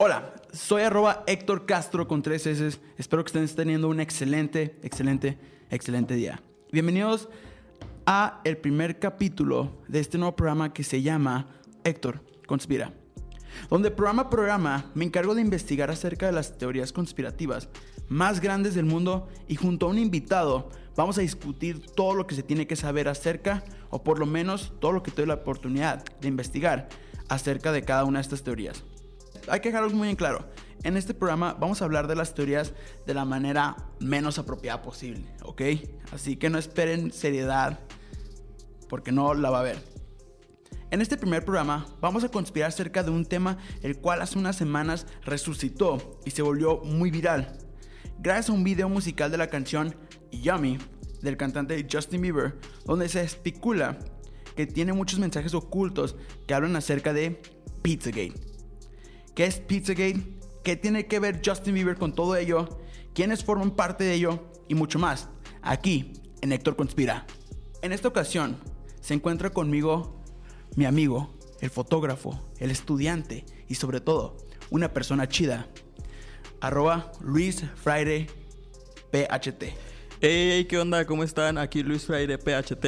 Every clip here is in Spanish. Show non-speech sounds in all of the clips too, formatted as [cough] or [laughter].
Hola, soy arroba Héctor Castro con tres S. Espero que estén teniendo un excelente, excelente, excelente día. Bienvenidos a el primer capítulo de este nuevo programa que se llama Héctor Conspira. Donde programa a programa me encargo de investigar acerca de las teorías conspirativas más grandes del mundo y junto a un invitado vamos a discutir todo lo que se tiene que saber acerca, o por lo menos todo lo que tuve la oportunidad de investigar acerca de cada una de estas teorías. Hay que dejarlo muy en claro. En este programa vamos a hablar de las teorías de la manera menos apropiada posible, ¿ok? Así que no esperen seriedad porque no la va a haber. En este primer programa vamos a conspirar acerca de un tema el cual hace unas semanas resucitó y se volvió muy viral. Gracias a un video musical de la canción Yummy del cantante Justin Bieber, donde se especula que tiene muchos mensajes ocultos que hablan acerca de Pizzagate. ¿Qué es Pizzagate? ¿Qué tiene que ver Justin Bieber con todo ello? ¿Quiénes forman parte de ello? Y mucho más. Aquí, en Héctor Conspira. En esta ocasión, se encuentra conmigo mi amigo, el fotógrafo, el estudiante y sobre todo, una persona chida. Arroba Luis Friday PHT. Hey, ¿qué onda? ¿Cómo están? Aquí Luis PHT.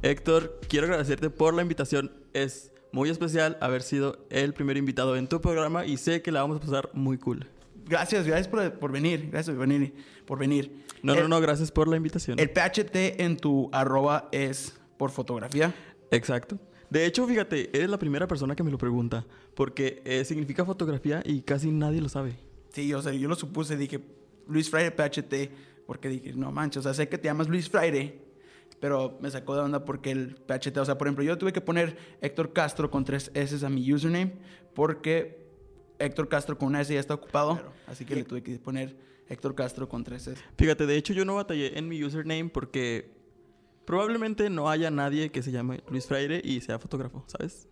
Héctor, quiero agradecerte por la invitación. Es muy especial haber sido el primer invitado en tu programa y sé que la vamos a pasar muy cool. Gracias, gracias por, por venir. Gracias por venir. Por venir. No, El- no, no, gracias por la invitación. El PHT en tu arroba es por fotografía. Exacto. De hecho, fíjate, eres la primera persona que me lo pregunta, porque eh, significa fotografía y casi nadie lo sabe. Sí, o sea, yo lo supuse, dije Luis Friday PHT, porque dije, no manches, o sea, sé que te llamas Luis Friday, pero me sacó de onda porque el PHT, o sea, por ejemplo, yo tuve que poner Héctor Castro con tres S a mi username, porque Héctor Castro con una S ya está ocupado, así que le tuve que poner Héctor Castro con tres S. Fíjate, de hecho yo no batallé en mi username porque probablemente no haya nadie que se llame Luis Freire y sea fotógrafo, ¿sabes?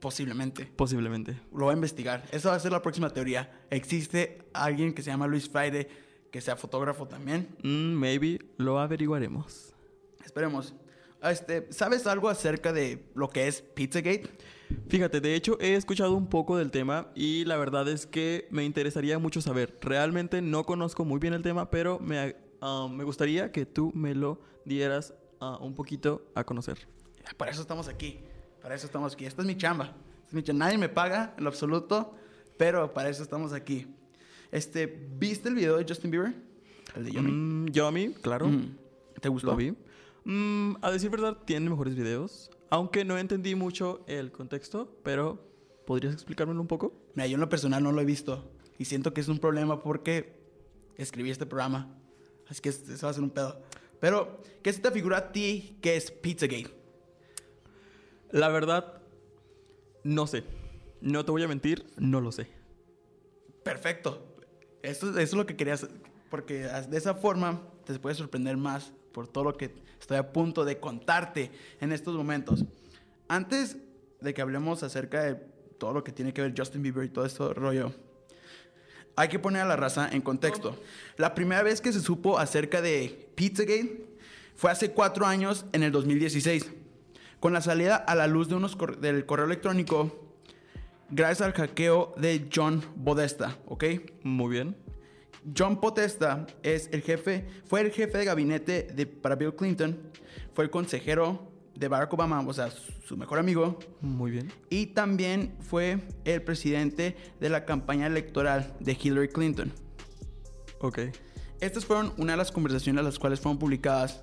Posiblemente. Posiblemente. Lo voy a investigar. Esa va a ser la próxima teoría. ¿Existe alguien que se llama Luis Friday que sea fotógrafo también? Mm, maybe lo averiguaremos. Esperemos. Este, ¿Sabes algo acerca de lo que es Pizzagate? Fíjate, de hecho he escuchado un poco del tema y la verdad es que me interesaría mucho saber. Realmente no conozco muy bien el tema, pero me, ah, me gustaría que tú me lo dieras ah, un poquito a conocer. Para eso estamos aquí. Para eso estamos aquí. Esta es mi chamba. Es mi chamba. Nadie me paga en lo absoluto, pero para eso estamos aquí. Este, ¿Viste el video de Justin Bieber? El de Yummy. Mm, Yomi, claro. Mm. ¿Te gustó? Lo vi. Mm, a decir verdad, tiene mejores videos. Aunque no entendí mucho el contexto, pero ¿podrías explicármelo un poco? Mira, yo en lo personal no lo he visto. Y siento que es un problema porque escribí este programa. Así que eso va a ser un pedo. Pero, ¿qué se te figura a ti que es Pizzagate? La verdad, no sé. No te voy a mentir, no lo sé. Perfecto. Eso, eso es lo que querías. Porque de esa forma te puedes sorprender más por todo lo que estoy a punto de contarte en estos momentos. Antes de que hablemos acerca de todo lo que tiene que ver Justin Bieber y todo esto rollo, hay que poner a la raza en contexto. La primera vez que se supo acerca de Pizzagate fue hace cuatro años, en el 2016, con la salida a la luz de unos cor- del correo electrónico gracias al hackeo de John Podesta, ¿ok? Muy bien. John Podesta es el jefe, fue el jefe de gabinete de, para Bill Clinton, fue el consejero de Barack Obama, o sea, su, mejor amigo, Muy bien. y también fue el presidente de la campaña electoral de Hillary Clinton. Ok. Estas fueron una de las conversaciones las cuales fueron publicadas.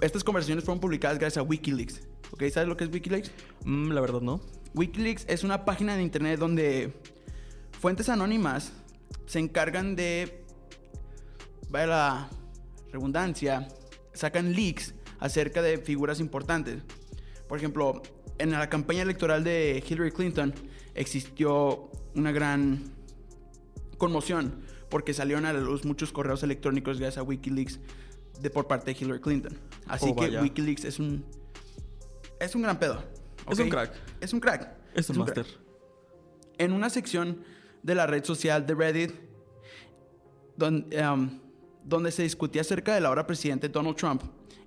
Estas conversaciones fueron publicadas gracias a Wikileaks. ¿Ok? ¿Sabes lo que es Wikileaks? Mm, la verdad, no. Wikileaks es una página de internet donde fuentes anónimas se encargan de, vaya la redundancia, sacan leaks acerca de figuras importantes. Por ejemplo, en la campaña electoral de Hillary Clinton existió una gran conmoción porque salieron a la luz muchos correos electrónicos gracias a Wikileaks de por parte de Hillary Clinton. Así Oh, que. Wikileaks es un es un gran pedo. Es un crack. Es un crack. Es un crack. máster. En una sección de la red social de Reddit, don- em, donde se discutía acerca del ahora presidente Donald Trump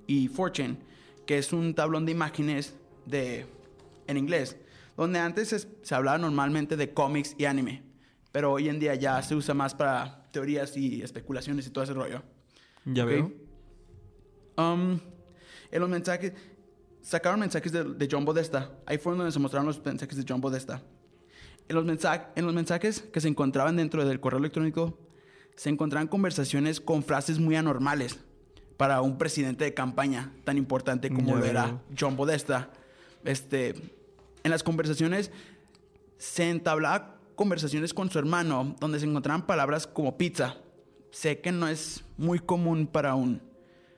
y 4chan, que es un tablón de imágenes de, en inglés, donde antes es- se hablaba normalmente de cómics y anime. pero hoy en día ya se usa más para teorías y especulaciones y todo ese rollo. Ya veo. Um, en los mensajes, sacaron mensajes de, de John Podesta. Ahí fue donde se mostraron los mensajes de John Podesta. En los, en los mensajes que se encontraban dentro del correo electrónico, se encontraban conversaciones con frases muy anormales para un presidente de campaña tan importante como lo era. John Podesta. Este, en las conversaciones se entablaba conversaciones con su hermano donde se encontraban palabras como pizza. Sé que no es muy común para un,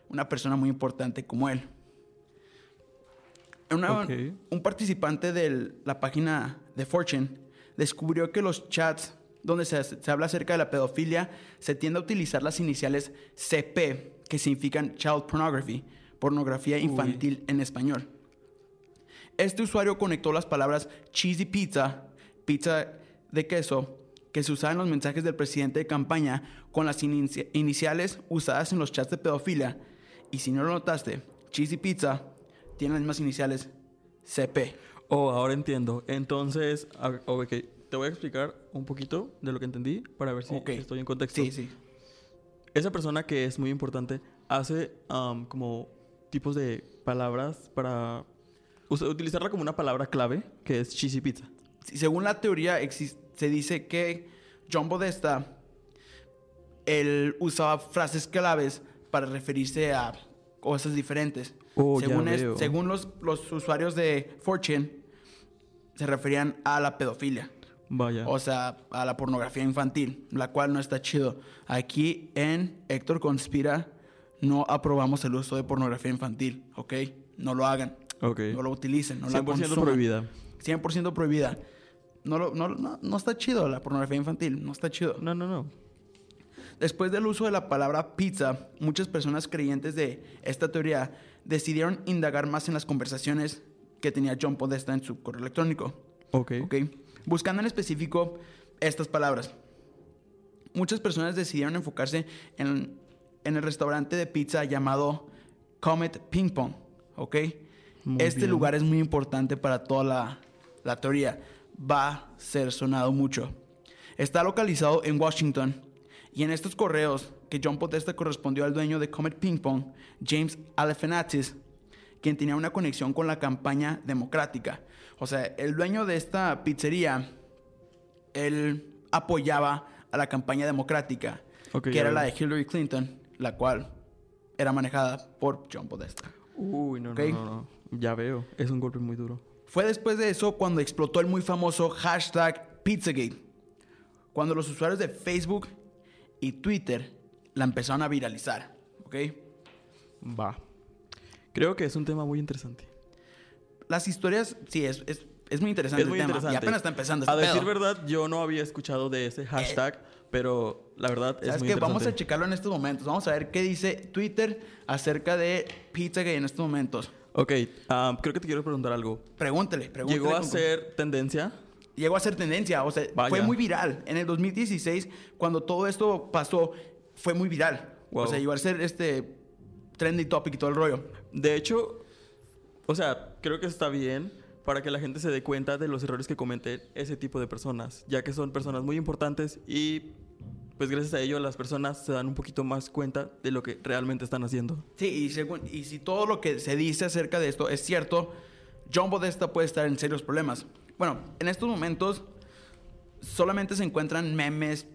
una persona muy importante como él. Una-. Un participante de la página de Fortune descubrió que los chats donde se, se habla acerca de la pedofilia se tiende a utilizar las iniciales CP, que significan Child Pornography, pornografía infantil en español. Este usuario conectó las palabras cheesy pizza, pizza de queso, que se usaban en los mensajes del presidente de campaña con las inici- iniciales usadas en los chats de pedofilia. Y si no lo notaste, cheesy pizza tiene las mismas iniciales CP. Oh, ahora entiendo. Entonces, ok, te voy a explicar un poquito de lo que entendí para ver si estoy en contexto. Sí, sí. Esa persona que es muy importante hace como tipos de palabras para usa- utilizarla como una palabra clave, que es cheesy pizza. Sí, Según la teoría, se dice que John Podesta, él usaba frases claves para referirse a cosas diferentes. Oh, según es- veo. según los, los usuarios de Fortune, se referían a la pedofilia. Vaya. O sea, a la pornografía infantil, la cual no está chido. Aquí en Héctor Conspira no aprobamos el uso de pornografía infantil, ¿ok? No lo hagan, ok. no lo utilicen, no la 100% consuman. prohibida. 100% prohibida. No, lo- no, no, no está chido la pornografía infantil, no está chido. No, no, no. Después del uso de la palabra pizza, muchas personas creyentes de esta teoría decidieron indagar más en las conversaciones que tenía John Podesta en su correo electrónico. Ok. ¿ok? Buscando en específico estas palabras. Muchas personas decidieron enfocarse en, en el restaurante de pizza llamado Comet Ping Pong, ¿ok? Muy este bien. lugar es muy importante para toda la, la teoría. Va a ser sonado mucho. Está localizado en Washington y en estos correos que John Podesta correspondió al dueño de Comet Ping Pong, James Alephanatis, quien tenía una conexión con la campaña democrática. O sea, el dueño de esta pizzería, él apoyaba a la campaña democrática, Ok, que era la de Hillary Clinton, la cual era manejada por John Podesta. Uy, no, Ok. no, no, no. Ya veo. Es un golpe muy duro. Fue después de eso cuando explotó el muy famoso hashtag Pizzagate, cuando los usuarios de Facebook y Twitter la empezaron a viralizar, ¿ok? Va. Creo que es un tema muy interesante. Las historias, sí, es, es, es muy interesante Es muy el tema. interesante. Y apenas está empezando este A decir pedo. verdad, yo no había escuchado de ese hashtag, pero la verdad es ¿Sabes muy qué? interesante. Vamos a checarlo en estos momentos. Vamos a ver qué dice Twitter acerca de Pizzagate en estos momentos. Ok, ah, creo que te quiero preguntar algo. Pregúntele, pregúntele. ¿Llegó a con- ser tendencia? Llegó a ser tendencia, o sea, Vaya. fue muy viral. En el 2016, cuando todo esto pasó, fue muy viral. Wow. O sea, llegó a ser este trending topic y todo el rollo. De hecho, o sea, creo que está bien para que la gente se dé cuenta de los errores que cometen ese tipo de personas, ya que son personas muy importantes y pues gracias a ello las personas se dan un poquito más cuenta de lo que realmente están haciendo. Sí, y, según- y si todo lo que se dice acerca de esto es cierto, John Podesta puede estar en serios problemas. Bueno, en estos momentos solamente se encuentran memes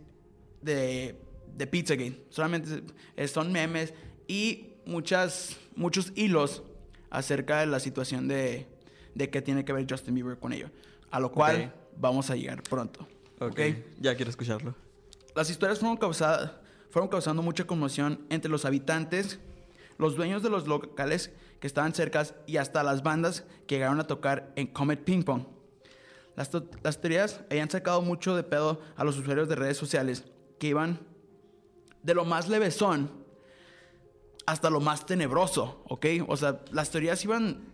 de, de Pizzagate. Solamente eh, son memes y muchas, muchos hilos acerca de la situación de, de que tiene que ver Justin Bieber con ello. A lo cual vamos a llegar pronto. Ok, ¿ok? ya quiero escucharlo. Las historias fueron, causadas, fueron causando mucha conmoción entre los habitantes, los dueños de los locales que estaban cerca y hasta las bandas que llegaron a tocar en Comet Ping Pong. Las, las teorías habían sacado mucho de pedo a los usuarios de redes sociales que iban de lo más levesón hasta lo más tenebroso, ¿ok? O sea, las teorías iban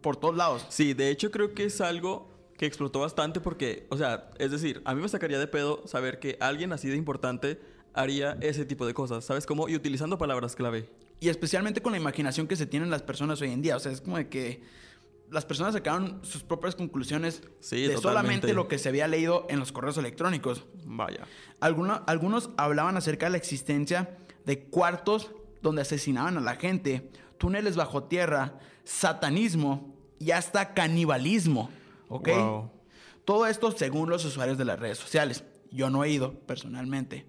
por todos lados. Sí, de hecho creo que es algo que explotó bastante porque, o sea, es decir, a mí me sacaría de pedo saber que alguien así de importante haría ese tipo de cosas, ¿sabes cómo? Y utilizando palabras clave. Y especialmente con la imaginación que se tienen las personas hoy en día. O sea, es como de que las personas sacaron sus propias conclusiones Sí, de totalmente. solamente lo que se había leído en los correos electrónicos. Vaya. Alguno- algunos hablaban acerca de la existencia de cuartos donde asesinaban a la gente, túneles bajo tierra, satanismo y hasta canibalismo. ¿Ok? Wow. Todo esto según los usuarios de las redes sociales. Yo no he ido personalmente,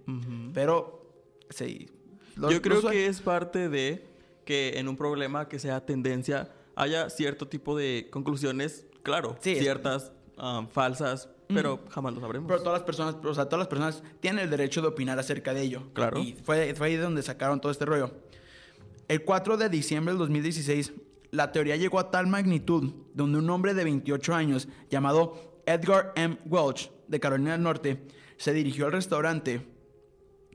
pero sí. los- Yo creo los que es parte de que en un problema que sea tendencia haya cierto tipo de conclusiones, claro, Sí, ciertas um, falsas, pero jamás lo sabremos. Pero todas las personas, o sea, todas las personas tienen el derecho de opinar acerca de ello. Claro. Y fue, fue ahí de donde sacaron todo este rollo. El 4 de diciembre del 2016, la teoría llegó a tal magnitud donde un hombre de 28 años llamado Edgar M. Welch, de Carolina del Norte, se dirigió al restaurante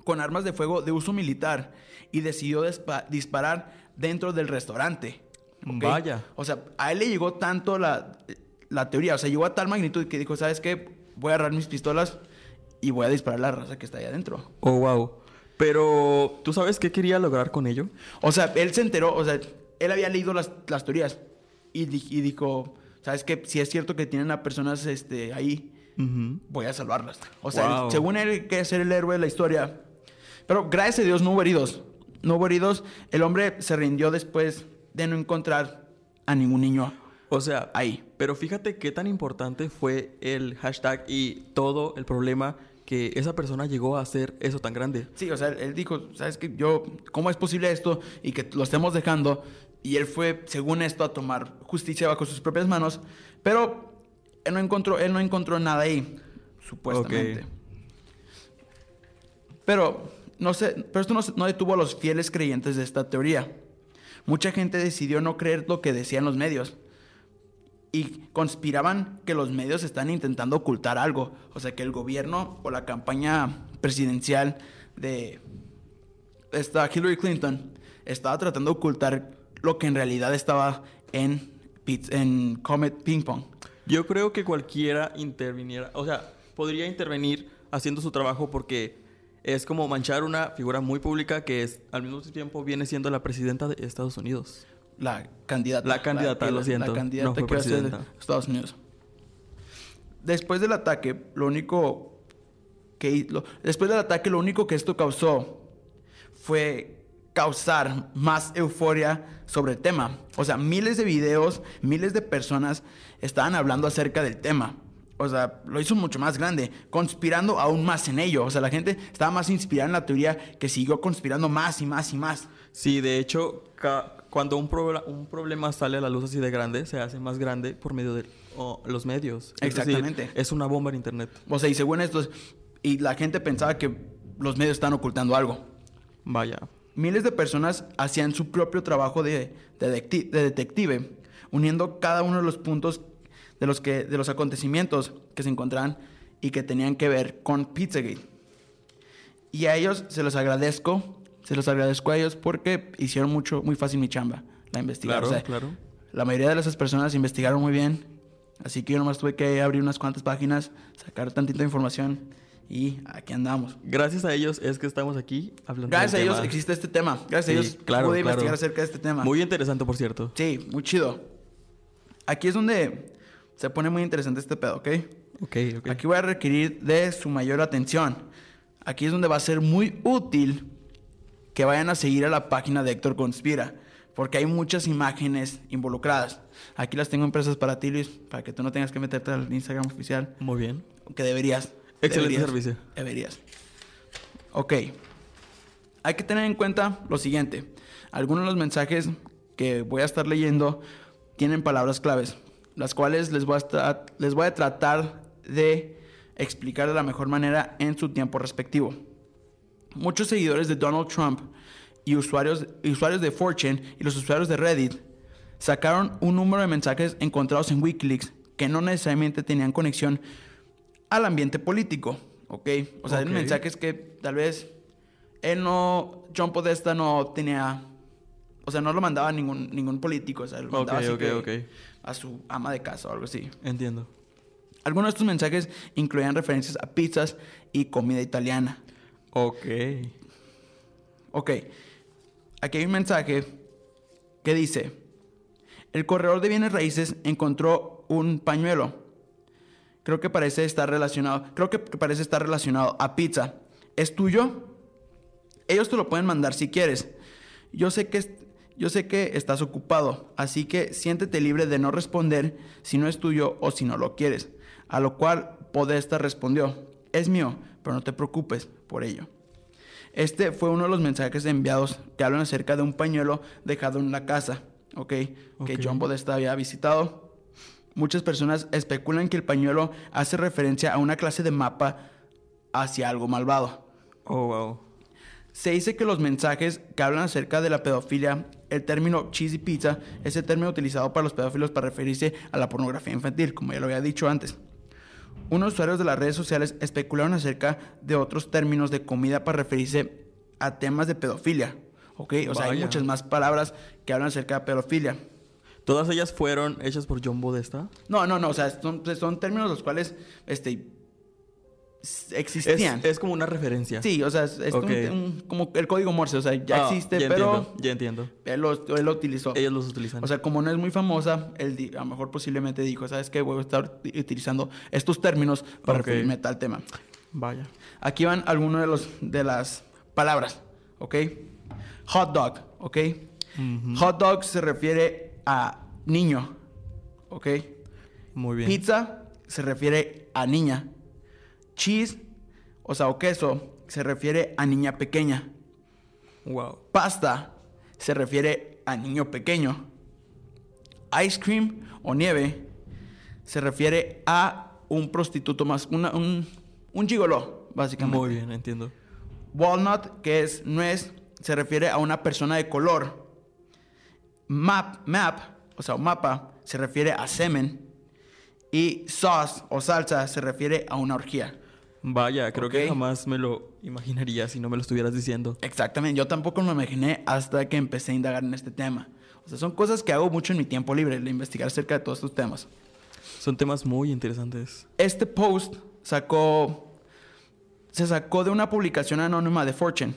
con armas de fuego de uso militar y decidió disparar dentro del restaurante. ¿Ok? Vaya. O sea, a él le llegó tanto la, la teoría, o sea, llegó a tal magnitud que dijo, ¿sabes qué? Voy a agarrar mis pistolas y voy a disparar a la raza que está ahí adentro. Oh, wow. Pero, ¿tú sabes qué quería lograr con ello? O sea, él se enteró, o sea, él había leído las, las teorías y, y dijo, ¿sabes qué? Si es cierto que tienen a personas este, ahí, Ujú. voy a salvarlas. O sea, él- Wow. según él quiere ser el héroe de la historia. Pero gracias a Dios no hubo heridos. No hubo heridos. El hombre se rindió después de no encontrar a ningún niño O sea, ahí. pero fíjate qué tan importante fue el hashtag y todo el problema que esa persona llegó a hacer eso tan grande. Sí, o sea, él dijo, ¿sabes qué? Yo, ¿cómo es posible esto? Y que lo estemos dejando. Y él fue, según esto, a tomar justicia bajo sus propias manos. Pero él no encontró, él no encontró nada ahí, supuestamente. Ok. Pero, no sé, pero esto no detuvo a los fieles creyentes de esta teoría. Mucha gente decidió no creer lo que decían los medios. Y conspiraban que los medios están intentando ocultar algo. O sea, que el gobierno o la campaña presidencial de esta Hillary Clinton estaba tratando de ocultar lo que en realidad estaba en, en Comet Ping Pong. Yo creo que cualquiera interviniera, o sea, podría intervenir haciendo su trabajo porque es como manchar una figura muy pública que es al mismo tiempo viene siendo la presidenta de Estados Unidos. La candidata. La candidata, lo siento, La candidata no fue que de. Estados Unidos. Después del ataque, lo único que... lo- después del ataque, lo único que esto causó fue causar más euforia sobre el tema. O sea, miles de videos, miles de personas estaban hablando acerca del tema. O sea, lo hizo mucho más grande, conspirando aún más en ello. O sea, la gente estaba más inspirada en la teoría que siguió conspirando más y más y más. Sí, de hecho, cuando un, proble- un problema sale a la luz así de grande, se hace más grande por medio de los medios. Es decir, Exactamente. es una bomba en internet. O sea, y según esto, y la gente pensaba que los medios están ocultando algo. Vaya. Miles de personas hacían su propio trabajo de, de detecti- de detective, uniendo cada uno de los puntos de los, que, de los acontecimientos que se encontraban y que tenían que ver con Pizzagate. Y a ellos se los agradezco, se los agradezco a ellos porque hicieron mucho, muy fácil mi chamba, la investigaron. Claro, O sea, claro. La mayoría de esas personas investigaron muy bien, así que yo nomás tuve que abrir unas cuantas páginas, sacar tantita información y aquí andamos. Gracias a ellos es que estamos aquí hablando Gracias a ellos tema. existe este tema. Gracias Sí, a ellos claro, pude claro. investigar acerca de este tema. Muy interesante, por cierto. Sí, muy chido. Aquí es donde se pone muy interesante este pedo, ¿ok? Ok, ok. Aquí voy a requerir de su mayor atención. Aquí es donde va a ser muy útil que vayan a seguir a la página de Héctor Conspira, porque hay muchas imágenes involucradas. Aquí las tengo impresas para ti, Luis, para que tú no tengas que meterte al Instagram oficial, Muy bien. que deberías. Excelente deberías, servicio. Deberías. Ok. Hay que tener en cuenta lo siguiente. Algunos de los mensajes que voy a estar leyendo tienen palabras claves, las cuales les voy a, les voy a tratar de explicar de la mejor manera en su tiempo respectivo. Muchos seguidores de Donald Trump y usuarios, usuarios de Fortune y los usuarios de Reddit sacaron un número de mensajes encontrados en Wikileaks que no necesariamente tenían conexión al ambiente político, ¿ok? O sea, eran mensajes que tal vez él no, John Podesta no tenía, o sea, no lo mandaba a ningún, ningún político, o sea, lo Ok, mandaba así ok, que ok. A su ama de casa o algo así. Entiendo. Algunos de estos mensajes incluían referencias a pizzas y comida italiana. Ok. Ok, aquí hay un mensaje que dice, El corredor de bienes raíces encontró un pañuelo. Creo que parece estar relacionado. Creo que parece estar relacionado a pizza. ¿Es tuyo? Ellos te lo pueden mandar si quieres. Yo sé que es- yo sé que estás ocupado, así que siéntete libre de no responder si no es tuyo o si no lo quieres. A lo cual Podesta respondió: Es mío, pero no te preocupes por ello. Este fue uno de los mensajes enviados que hablan acerca de un pañuelo dejado en la casa, ¿ok? Que. John Podesta había visitado. Muchas personas especulan que el pañuelo hace referencia a una clase de mapa hacia algo malvado. Oh, wow. Se dice que los mensajes que hablan acerca de la pedofilia, el término cheesy pizza es el término utilizado para los pedófilos para referirse a la pornografía infantil, como ya lo había dicho antes. Unos usuarios de las redes sociales especularon acerca de otros términos de comida para referirse a temas de pedofilia. ¿Ok? O sea, hay Vaya. muchas más palabras que hablan acerca de pedofilia. ¿Todas ellas fueron hechas por John Bodesta? No, no, no, o sea, son, son términos los cuales este, Es, existían. es como una referencia. Sí, o sea, es, un- un- como el código Morse, o sea, ya Ah, existe, ya pero Entiendo, ya entiendo. él lo, él lo utilizó. Ellos los utilizan. O sea, como no es muy famosa, él a lo mejor posiblemente dijo, ¿sabes qué? Voy a estar uti- utilizando estos términos para referirme a tal tema. Vaya. Aquí van algunos de, los, de las palabras, ¿ok? Hot dog, ¿ok? Hot dog se refiere a niño, ¿ok? Muy bien. Pizza se refiere a niña. Cheese, o sea, o queso, se refiere a niña pequeña. Wow. Pasta se refiere a niño pequeño. Ice cream o nieve se refiere a un prostituto más, una- un, un gigoló, básicamente. Muy bien, entiendo. Walnut, que es nuez, se refiere a una persona de color. Map, map, o sea, un mapa, se refiere a semen. Y sauce o salsa se refiere a una orgía. Vaya, creo que jamás me lo imaginaría si no me lo estuvieras diciendo. Exactamente, yo tampoco me imaginé hasta que empecé a indagar en este tema. O sea, son cosas que hago mucho en mi tiempo libre, el investigar acerca de todos estos temas. Son temas muy interesantes. Este post sacó. Se sacó de una publicación anónima de Fortune,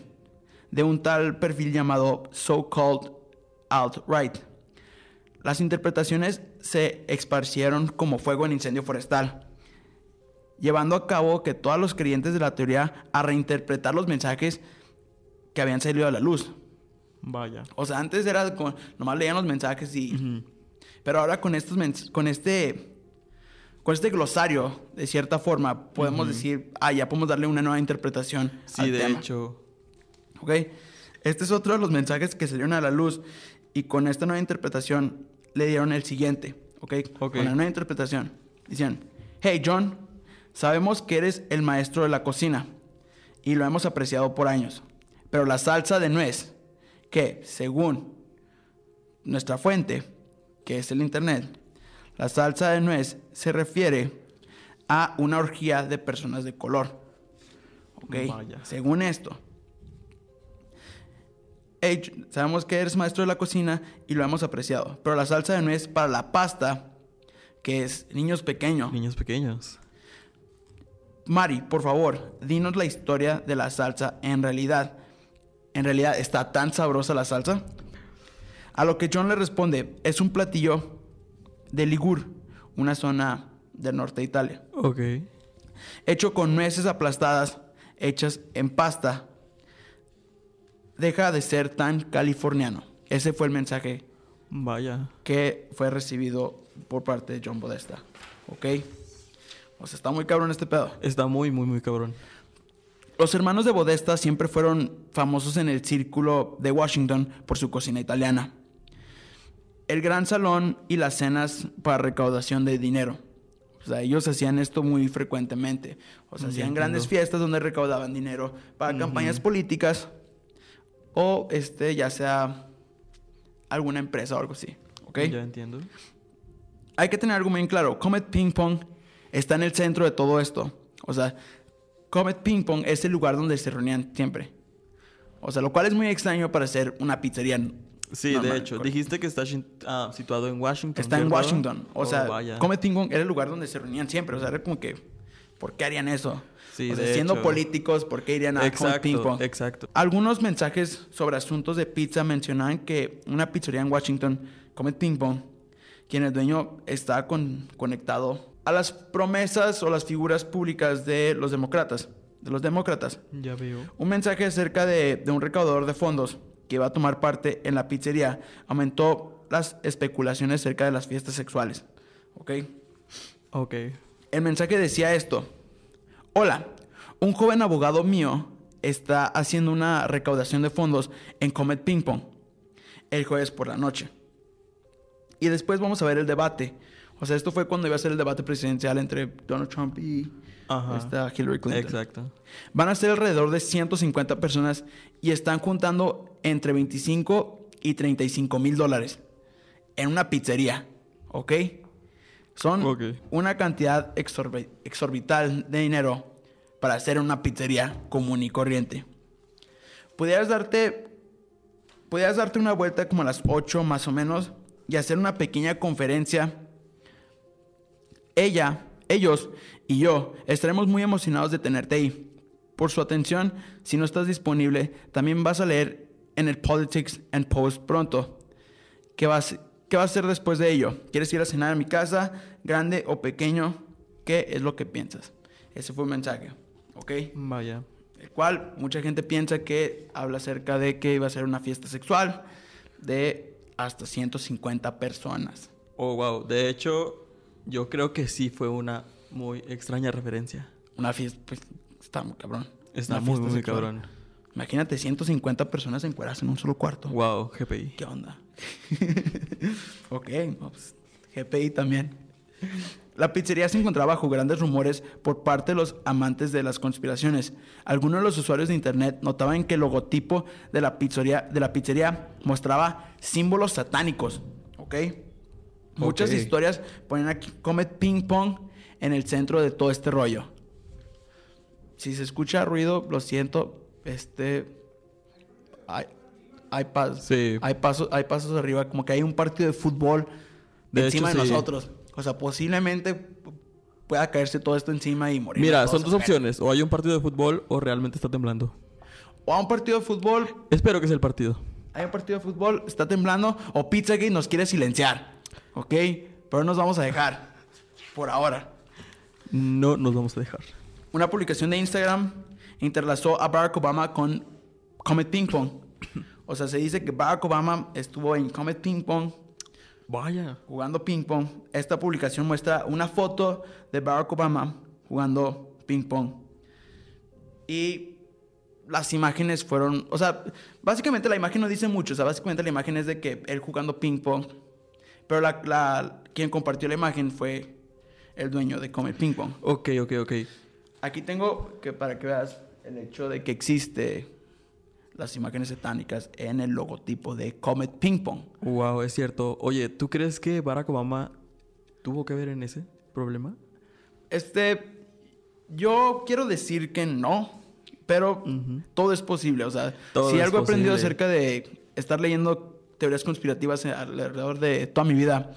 de un tal perfil llamado So-Called Alt-Right. Las interpretaciones se esparcieron como fuego en incendio forestal, llevando a cabo que todos los creyentes de la teoría a reinterpretar los mensajes que habían salido a la luz. Vaya. O sea, antes era nomás leían los mensajes y pero ahora con estos con este con este glosario, de cierta forma, podemos decir, ah, ya podemos darle una nueva interpretación Sí, al de tema. hecho. ¿Ok? Este es otro de los mensajes que salieron a la luz y con esta nueva interpretación le dieron el siguiente, ¿ok? Ok. Con la nueva interpretación. Dicen, hey John, sabemos que eres el maestro de la cocina y lo hemos apreciado por años, pero la salsa de nuez, que según nuestra fuente, que es el internet, la salsa de nuez se refiere a una orgía de personas de color. ¿Ok? Vaya. Según esto. Hey, sabemos que eres maestro de la cocina y lo hemos apreciado. Pero la salsa de nuez para la pasta, que es niños pequeños. Niños pequeños. Mari, por favor, dinos la historia de la salsa en realidad. ¿En realidad está tan sabrosa la salsa? A lo que John le responde, es un platillo de Ligur, una zona del norte de Italia, Ok. hecho con nueces aplastadas hechas en pasta. Deja de ser tan californiano. Ese fue el mensaje Vaya. que fue recibido por parte de John Podesta. ¿Ok? O sea, está muy cabrón este pedo. Está muy, muy, muy cabrón. Los hermanos de Podesta siempre fueron famosos en el círculo de Washington por su cocina italiana. El gran salón y las cenas para recaudación de dinero. O sea, ellos hacían esto muy frecuentemente. O sea, hacían grandes fiestas donde recaudaban dinero para Ujú. campañas políticas o este, ya sea alguna empresa o algo así. ¿Ok? Ya entiendo. hay que tener algo muy claro. Comet Ping Pong está en el centro de todo esto. O sea, Comet Ping Pong es el lugar donde se reunían siempre. O sea, lo cual es muy extraño para ser una pizzería. Sí, normal. de hecho. Dijiste que está ah, situado en Washington. Está en. Washington. O Oh, sea, vaya. Comet Ping Pong era el lugar donde se reunían siempre. O sea, era como que, ¿por qué harían eso? Sí, o sea, de siendo hecho. políticos, ¿por qué irían a Comet Ping Pong? exacto. Algunos mensajes sobre asuntos de pizza mencionaban que una pizzería en Washington, Comet Ping Pong, quien el dueño está con- conectado a las promesas o las figuras públicas de los demócratas, de los demócratas. Ya veo. Un mensaje acerca de, de un recaudador de fondos que iba a tomar parte en la pizzería aumentó las especulaciones acerca de las fiestas sexuales. ¿Ok? Ok. El mensaje decía esto. Hola, un joven abogado mío está haciendo una recaudación de fondos en Comet Ping Pong el jueves por la noche. Y después vamos a ver el debate. O sea, esto fue cuando iba a ser el debate presidencial entre Donald Trump y Ajá. esta Hillary Clinton. Exacto. Van a ser alrededor de 150 personas y están juntando entre 25 y 35 mil dólares en una pizzería, ¿ok? Son Ok. una cantidad exorbi- exorbital de dinero para hacer una pizzería común y corriente. Pudieras darte, pudieras darte una vuelta como a las 8 más o menos y hacer una pequeña conferencia ella, ellos y yo estaremos muy emocionados de tenerte ahí. Por su atención, si no estás disponible, también vas a leer en el Politics and Post pronto. ¿Qué vas, ¿Qué vas a hacer después de ello? ¿Quieres ir a cenar a mi casa, grande o pequeño? ¿Qué es lo que piensas? Ese fue un mensaje, ¿ok? Vaya. El cual mucha gente piensa que habla acerca de que iba a ser una fiesta sexual de hasta 150 personas. Oh, wow. De hecho, yo creo que sí fue una muy extraña referencia. Una fiesta, pues, está muy cabrón. Está muy, muy sexual. cabrón. Imagínate 150 personas encueradas en un solo cuarto. Wow, GPI. ¿Qué onda? [laughs] ok, pues, GPI también. La pizzería se encontraba bajo grandes rumores por parte de los amantes de las conspiraciones. Algunos de los usuarios de internet notaban que el logotipo de la pizzería, de la pizzería mostraba símbolos satánicos. ¿Ok? Muchas historias ponen aquí Comet Ping Pong en el centro de todo este rollo. Si se escucha ruido, lo siento. Este. Hay, hay, pas- Sí. hay pasos, hay pasos arriba, como que hay un partido de fútbol De encima hecho, de sí. nosotros. O sea, posiblemente pueda caerse todo esto encima y morir. Mira, son dos opciones. O hay un partido de fútbol o realmente está temblando. O hay un partido de fútbol, Espero que sea el partido. hay un partido de fútbol, está temblando, o Pizzagate nos quiere silenciar. ¿Ok? Pero no nos vamos a dejar. Por ahora. No nos vamos a dejar. Una publicación de Instagram interlazó a Barack Obama con Comet Ping Pong. O sea, se dice que Barack Obama estuvo en Comet Ping Pong Vaya. jugando ping pong. Esta publicación muestra una foto de Barack Obama jugando ping pong. Y las imágenes fueron, o sea, básicamente la imagen no dice mucho, o sea, básicamente la imagen es de que él jugando ping pong, pero la, la- quien compartió la imagen fue el dueño de Comet Ping Pong. Ok, ok, ok. Aquí tengo que para que veas el hecho de que existe las imágenes satánicas en el logotipo de Comet Ping Pong. Wow, es cierto. Oye, ¿tú crees que Barack Obama tuvo que ver en ese problema? Este, yo quiero decir que no, pero todo es posible. O sea, Todo si algo he aprendido acerca de estar leyendo teorías conspirativas alrededor de toda mi vida,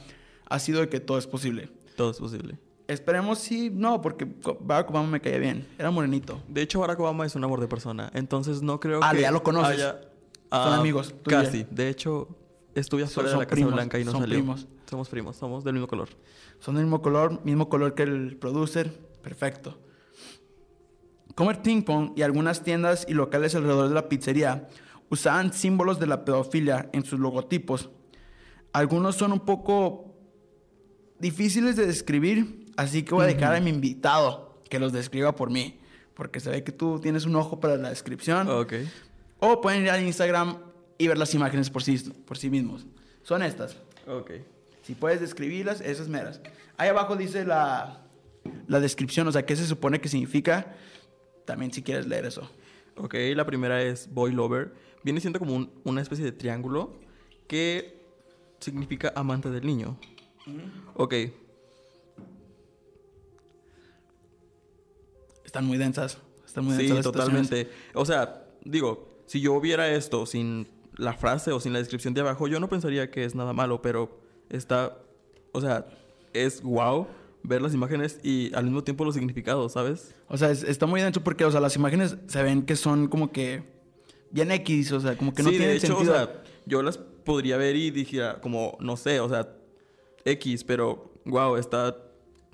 ha sido de que todo es posible. Todo es posible. Esperemos si no, porque Barack Obama me caía bien. Era morenito. De hecho, Barack Obama es un amor de persona. Entonces no creo Ah, que. ya lo conoces. haya- Son Ah, amigos, Casi. De hecho, estuve afuera de la Casa primos, Blanca y no son salió. primos. Somos primos, somos del mismo color. Son del mismo color, mismo color que el producer. Perfecto. Comer ping pong y algunas tiendas y locales alrededor de la pizzería usaban símbolos de la pedofilia en sus logotipos. Algunos son un poco difíciles de describir, así que voy a dejar a mi invitado que los describa por mí, porque se ve que tú tienes un ojo para la descripción. Ok. O pueden ir al Instagram y ver las imágenes por sí, por sí mismos. Son estas. Ok. Si puedes describirlas, esas meras. Ahí abajo dice la, la descripción, o sea, qué se supone que significa. También si quieres leer eso. Ok, la primera es Boy Lover. Viene siendo como un- una especie de triángulo que significa amante del niño. Ok, Están muy densas. Están muy densas sí, totalmente. O sea, digo, si yo viera esto sin la frase o sin la descripción de abajo, yo no pensaría que es nada malo, pero está, o sea, es wow ver las imágenes y al mismo tiempo los significados, ¿sabes? O sea, es- está muy denso porque, o sea, las imágenes se ven que son como que bien X, o sea, como que no sí, tienen de hecho, sentido. o sea, yo las podría ver y dijera, como, no sé, o sea, X, pero wow, está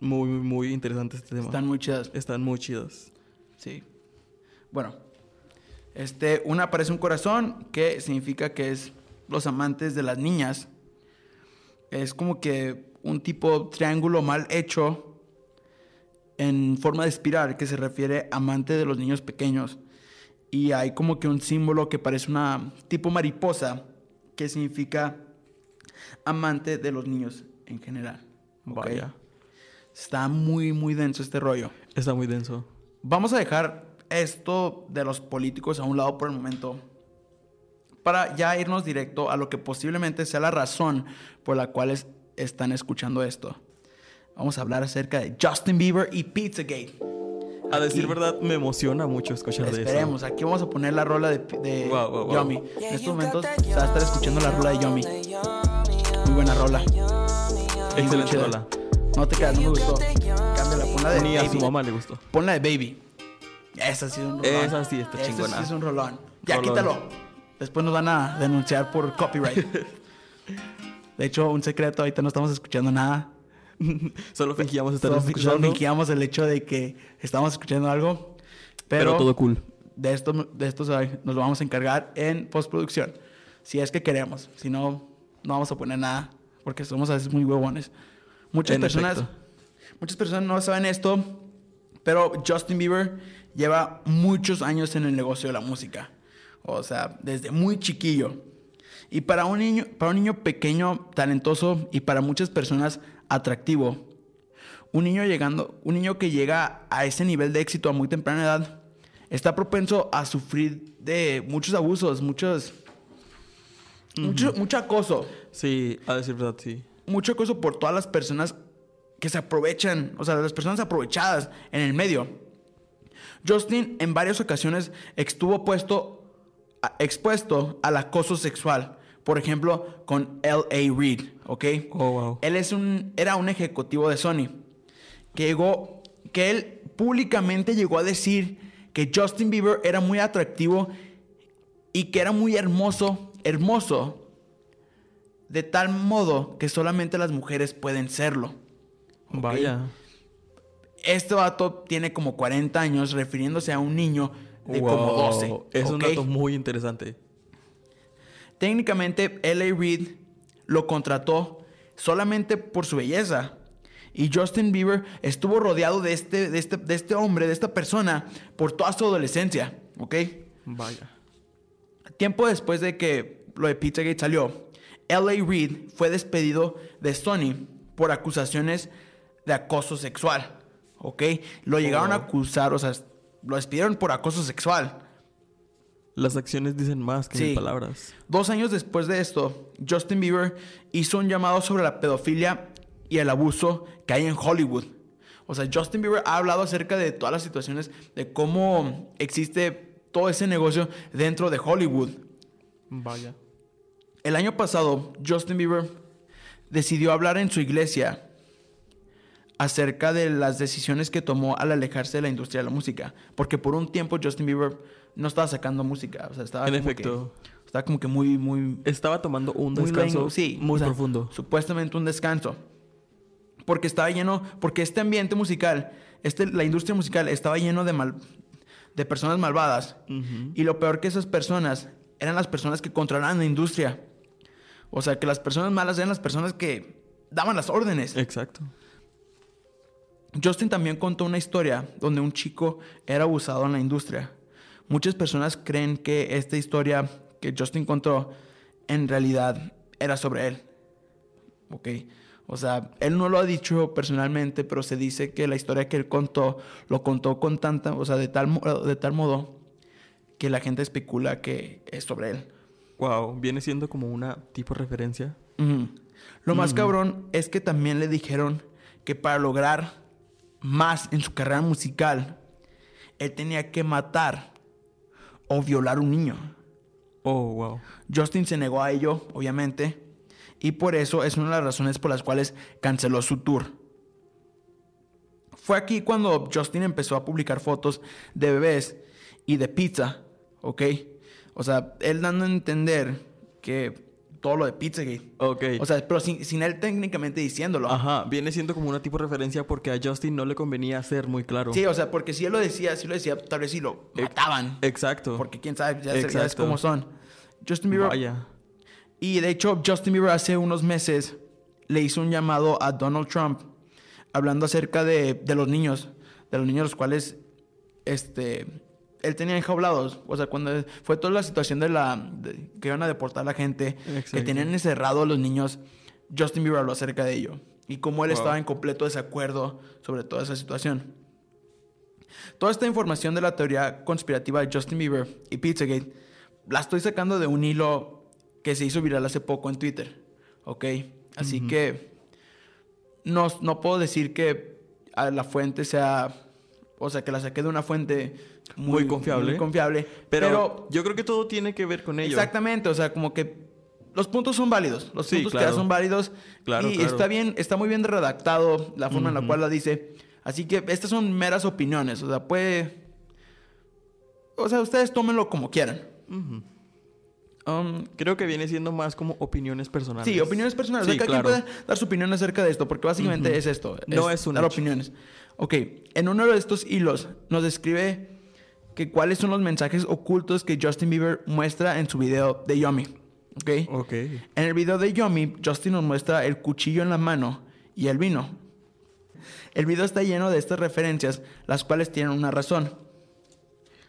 muy, muy interesante este tema. Están muy chidas. Están muy chidos. Sí. Bueno, este, una parece un corazón, que significa que es los amantes de las niñas. Es como que un tipo triángulo mal hecho en forma de espiral que se refiere a amante de los niños pequeños. Y hay como que un símbolo que parece una tipo mariposa que significa amante de los niños en general. Vaya. Está muy, muy denso este rollo. Está muy denso. Vamos a dejar esto de los políticos a un lado por el momento para ya irnos directo a lo que posiblemente sea la razón por la cual es- están escuchando esto. Vamos a hablar acerca de Justin Bieber y Pizzagate. A decir Aquí. verdad, me emociona mucho escuchar de eso. Esperemos, aquí vamos a poner la rola de, de Wow, wow, wow. Yomi. En estos momentos se va a estar escuchando la rola de Yomi. Muy buena rola. Excelente rola. No te quedas, no me gustó. Cámbiala, ponla de Ni a su mamá le gustó. Ponla de Baby. Esa sí es un rolón. Esa sí está Esa chingona. sí es un rolón. Ya, Rolón. quítalo. Después nos van a denunciar por copyright. [laughs] De hecho, un secreto, ahorita no estamos escuchando nada. [laughs] Solo fingíamos estar Solo, solo escuchando. fingíamos el hecho de que estamos escuchando algo. Pero, pero todo cool. de esto, de esto nos lo vamos a encargar en postproducción. Si es que queremos. Si no, no vamos a poner nada. Porque somos a veces muy huevones. Muchas En personas, efecto. muchas personas no saben esto. Pero Justin Bieber lleva muchos años en el negocio de la música. O sea, desde muy chiquillo. Y para un niño, para un niño pequeño, talentoso y para muchas personas atractivo, un niño llegando, un niño que llega a ese nivel de éxito a muy temprana edad, está propenso a sufrir de muchos abusos, muchos, mucho, mucho acoso, Sí, a decir verdad, sí. Mucho acoso por todas las personas que se aprovechan, o sea, las personas aprovechadas en el medio. Justin en varias ocasiones estuvo puesto, expuesto al acoso sexual. Por ejemplo, con L.A. Reid, ¿ok? Oh, wow. Él es un, era un ejecutivo de Sony. Que, llegó, que él públicamente llegó a decir que Justin Bieber era muy atractivo y que era muy hermoso, hermoso, de tal modo que solamente las mujeres pueden serlo. Vaya. Este vato tiene como 40 años refiriéndose a un niño de como Wow. 12. Es un dato muy interesante. Técnicamente, L.A. Reid lo contrató solamente por su belleza. Y Justin Bieber estuvo rodeado de este, de este, de este hombre, de esta persona, por toda su adolescencia. ¿Ok? Vaya. Tiempo después de que lo de Pizzagate salió, L.A. Reid fue despedido de Sony por acusaciones de acoso sexual. ¿Ok? Lo llegaron a wow. acusar, o sea, lo despidieron por acoso sexual. Las acciones dicen más que Sí. mil palabras. Dos años después de esto, Justin Bieber hizo un llamado sobre la pedofilia y el abuso que hay en Hollywood. O sea, Justin Bieber ha hablado acerca de todas las situaciones, de cómo existe todo ese negocio dentro de Hollywood. Vaya. El año pasado, Justin Bieber decidió hablar en su iglesia acerca de las decisiones que tomó al alejarse de la industria de la música. Porque por un tiempo Justin Bieber no estaba sacando música. O sea, estaba En como efecto. que- estaba como que muy, muy, Estaba tomando un muy descanso sí, muy o sea, profundo. Supuestamente un descanso. Porque estaba lleno, porque este ambiente musical, este, la industria musical estaba lleno de, mal, de personas malvadas. Y lo peor que esas personas eran las personas que controlaban la industria. O sea, que las personas malas eran las personas que daban las órdenes. Exacto. Justin también contó una historia donde un chico era abusado en la industria. Muchas personas creen que esta historia que Justin contó en realidad era sobre él. ¿Ok? O sea, él no lo ha dicho personalmente, pero se dice que la historia que él contó lo contó con tanta, o sea, de tal, de tal modo que la gente especula que es sobre él. Wow. Viene siendo como una tipo referencia. Lo más Ujú. cabrón es que también le dijeron que para lograr más en su carrera musical, él tenía que matar o violar un niño. Oh, wow. Justin se negó a ello, obviamente, y por eso es una de las razones por las cuales canceló su tour. Fue aquí cuando Justin empezó a publicar fotos de bebés y de pizza, ¿ok? O sea, él dando a entender que todo lo de Pizzagate. Ok. O sea, pero sin, sin él técnicamente diciéndolo. Ajá, viene siendo como una tipo de referencia porque a Justin no le convenía ser muy claro. Sí, o sea, porque si él lo decía, si lo decía, tal vez sí lo mataban. Exacto. Porque quién sabe, ya, se- ya es Exacto. como son. Justin Bieber. Vaya. Y de hecho, Justin Bieber hace unos meses le hizo un llamado a Donald Trump hablando acerca de, de los niños, de los niños los cuales este, él tenía enjaulados. O sea, cuando fue toda la situación de la de- que iban a deportar a la gente, que tenían encerrados a los niños, Justin Bieber habló acerca de ello. Y cómo él Wow. estaba en completo desacuerdo sobre toda esa situación. Toda esta información de la teoría conspirativa de Justin Bieber y Pizzagate la estoy sacando de un hilo que se hizo viral hace poco en Twitter. ¿Ok? Así que no, no puedo decir que a la fuente sea. O sea, que la saqué de una fuente Muy confiable. muy confiable. Pero, Pero, yo creo que todo tiene que ver con ello. exactamente, o sea, como que los puntos son válidos. Los Sí, puntos que da son válidos. Claro, y claro. está bien, está muy bien redactado la forma en la cual la dice. Así que estas son meras opiniones. O sea, puede. O sea, ustedes tómenlo como quieran. Um, Creo que viene siendo más como opiniones personales. Sí, opiniones personales. Sí, o sea, claro. puede dar su opinión acerca de esto, porque básicamente es esto. No es un dar hecho. opiniones. Ok, en uno de estos hilos nos describe que cuáles son los mensajes ocultos que Justin Bieber muestra en su video de Yummy. Ok. Ok. En el video de Yummy, Justin nos muestra el cuchillo en la mano y el vino. El video está lleno de estas referencias, las cuales tienen una razón.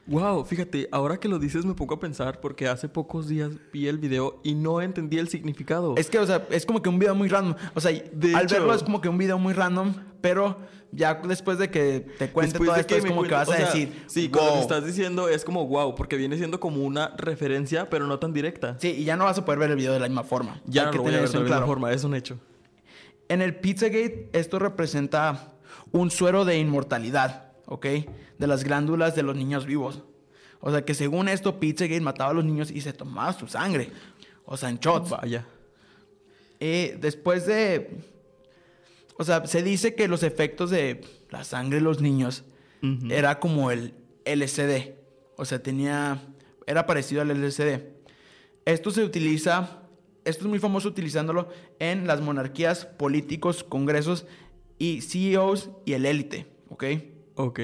Wow, fíjate, ahora que lo dices me pongo a pensar porque hace pocos días vi el video y no entendí el significado. Es que, o sea, es como que un video muy random. O sea, De al hecho. verlo es como que un video muy random, pero ya después de que te cuente todo esto, es me como que vas a o sea, decir, Sí, con lo que "Wow". estás diciendo es como wow, porque viene siendo como una referencia, pero no tan directa. Sí, y ya no vas a poder ver el video de la misma forma. Ya Hay no que lo voy a ver de la misma claro. forma, es un hecho. En el Pizzagate, esto representa un suero de inmortalidad, ¿ok? De las glándulas de los niños vivos. O sea, que según esto, Pizzagate mataba a los niños y se tomaba su sangre. O sea, en shots. Vaya. Eh, después de... O sea, se dice que los efectos de la sangre de los niños era como el LCD. O sea, tenía... Era parecido al LCD. Esto se utiliza... Esto es muy famoso utilizándolo en las monarquías, políticos, congresos y CEOs y el élite. ¿Ok? Ok.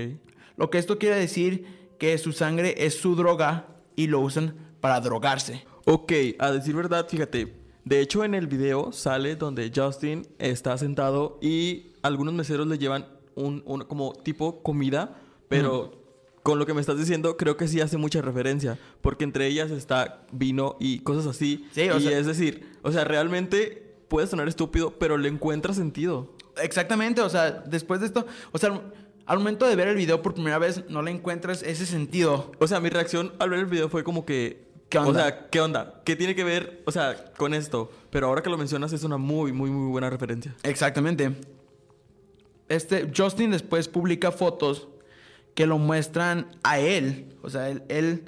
Lo que esto quiere decir que su sangre es su droga y lo usan para drogarse. Ok, a decir verdad, fíjate. De hecho, en el video sale donde Justin está sentado y algunos meseros le llevan un, un- como tipo comida, pero con lo que me estás diciendo, creo que sí hace mucha referencia, porque entre ellas está vino y cosas así. Sí, o y sea- es decir, o sea, realmente puede sonar estúpido, pero le encuentra sentido. Exactamente, o sea, después de esto, o sea, al momento de ver el video por primera vez no le encuentras ese sentido. O sea, mi reacción al ver el video fue como que... ¿Qué onda? O sea, ¿qué onda? ¿Qué tiene que ver, o sea, con esto? Pero ahora que lo mencionas es una muy, muy, muy buena referencia. Exactamente. Este, Justin después publica fotos que lo muestran a él, o sea, él, él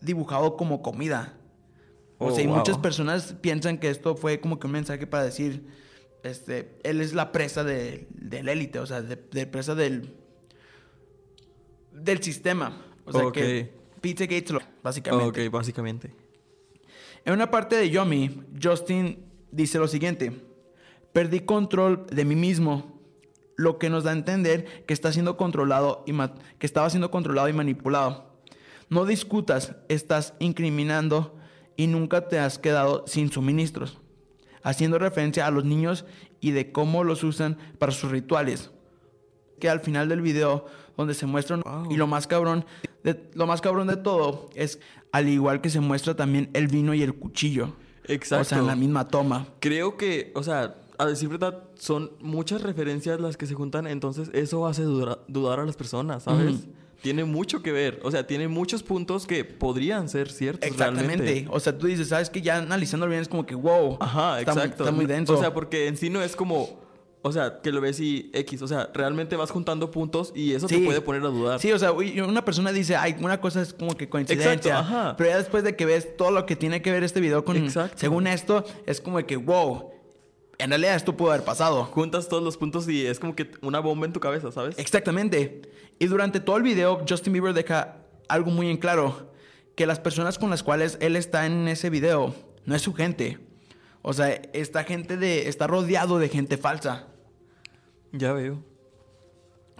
dibujado como comida. O Oh, sea, y wow. muchas personas piensan que esto fue como que un mensaje para decir, este, él es la presa de, del élite, o sea, de, de presa del, del sistema. O sea, Ok. que Pizza Gates lo, básicamente. Ok, básicamente. En una parte de Yomi, Justin dice lo siguiente: Perdí control de mí mismo, lo que nos da a entender que está siendo controlado y que estaba siendo controlado y manipulado. No discutas, estás incriminando y nunca te has quedado sin suministros, haciendo referencia a los niños y de cómo los usan para sus rituales. Que al final del video, donde se muestran Wow. y lo más cabrón, de, lo más cabrón de todo es al igual que se muestra también el vino y el cuchillo. Exacto. O sea, en la misma toma. Creo que, o sea, a decir verdad, son muchas referencias las que se juntan, entonces eso hace dudar, dudar a las personas, ¿sabes? Tiene mucho que ver, o sea, tiene muchos puntos que podrían ser ciertos Exactamente. realmente. O sea, tú dices, ¿sabes que Ya analizándolo bien es como que, wow. Ajá, está, muy- exacto. Está muy denso. O sea, porque en sí no es como, o sea, que lo ves y X, o sea, realmente vas juntando puntos y eso Sí. te puede poner a dudar. Sí, o sea, una persona dice, ay, una cosa es como que coincidencia. Exacto, ajá. Pero ya después de que ves todo lo que tiene que ver este video con. Exacto. Según esto, es como que, wow. En realidad esto pudo haber pasado. Juntas todos los puntos y es como que una bomba en tu cabeza, ¿sabes? Exactamente. Y durante todo el video, Justin Bieber deja algo muy en claro: que las personas con las cuales él está en ese video no es su gente. O sea, esta gente de. está rodeado de gente falsa. Ya veo.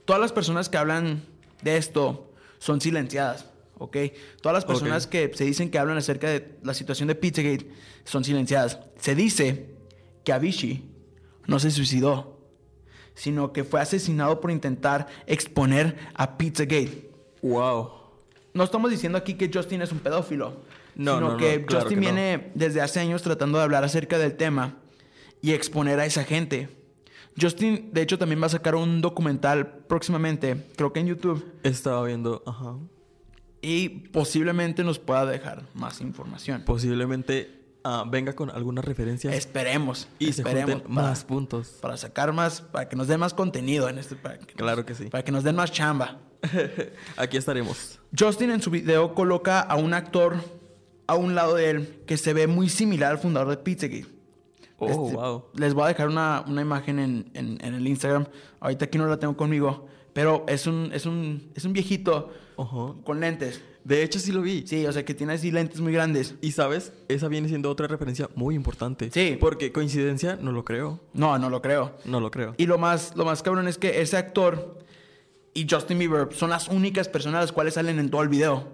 Todas las personas que hablan de esto son silenciadas, ¿ok? Todas las personas que se dicen que hablan acerca de la situación de Pizzagate son silenciadas. Se dice que Avicii no se suicidó, sino que fue asesinado por intentar exponer a Pizzagate. Wow. No estamos diciendo aquí que Justin es un pedófilo, No, sino no, no, que claro Justin que viene desde hace años tratando de hablar acerca del tema y exponer a esa gente. Justin, de hecho, también va a sacar un documental próximamente, creo que en YouTube, Estaba viendo, ajá. y posiblemente nos pueda dejar más información. Posiblemente ah, venga con alguna referencia Esperemos, y se esperemos junten para, más puntos. para sacar más, para que nos den más contenido en este, que, Claro que sí. para que nos den más chamba. [laughs] Aquí estaremos. Justin en su video coloca a un actor a un lado de él que se ve muy similar al fundador de Pizzagate. Oh, Este, wow. Les voy a dejar una, una imagen en, en- en el Instagram. Ahorita aquí no la tengo conmigo. Pero es un, es un, es un viejito con lentes. De hecho, sí lo vi. Sí, o sea que tiene así lentes muy grandes. Y sabes, esa viene siendo otra referencia muy importante. Sí. Porque coincidencia, no lo creo. No, no lo creo. No lo creo. Y lo más, lo más cabrón es que ese actor y Justin Bieber son las únicas personas las cuales salen en todo el video.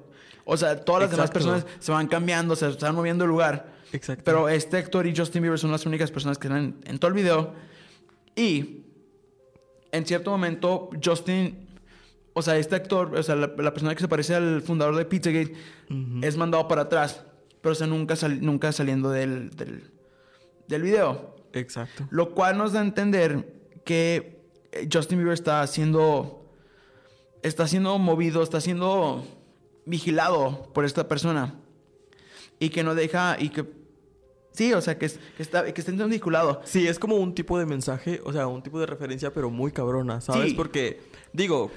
O sea, todas las demás personas se van cambiando, se están moviendo el lugar. Exacto. Pero este actor y Justin Bieber son las únicas personas que salen en todo el video. Y en cierto momento, Justin, o sea, este actor, o sea, la, la persona que se parece al fundador de Pizzagate, es mandado para atrás. Pero o sea, nunca, sal- nunca saliendo del, del, del video. Exacto. Lo cual nos da a entender que Justin Bieber está siendo. Está siendo movido, está siendo vigilado por esta persona. Y que no deja. Y que. Sí, o sea, que, es- que está, que está siendo vinculado. Sí, es como un tipo de mensaje, o sea, un tipo de referencia, pero muy cabrona, ¿sabes? Sí. Porque, digo,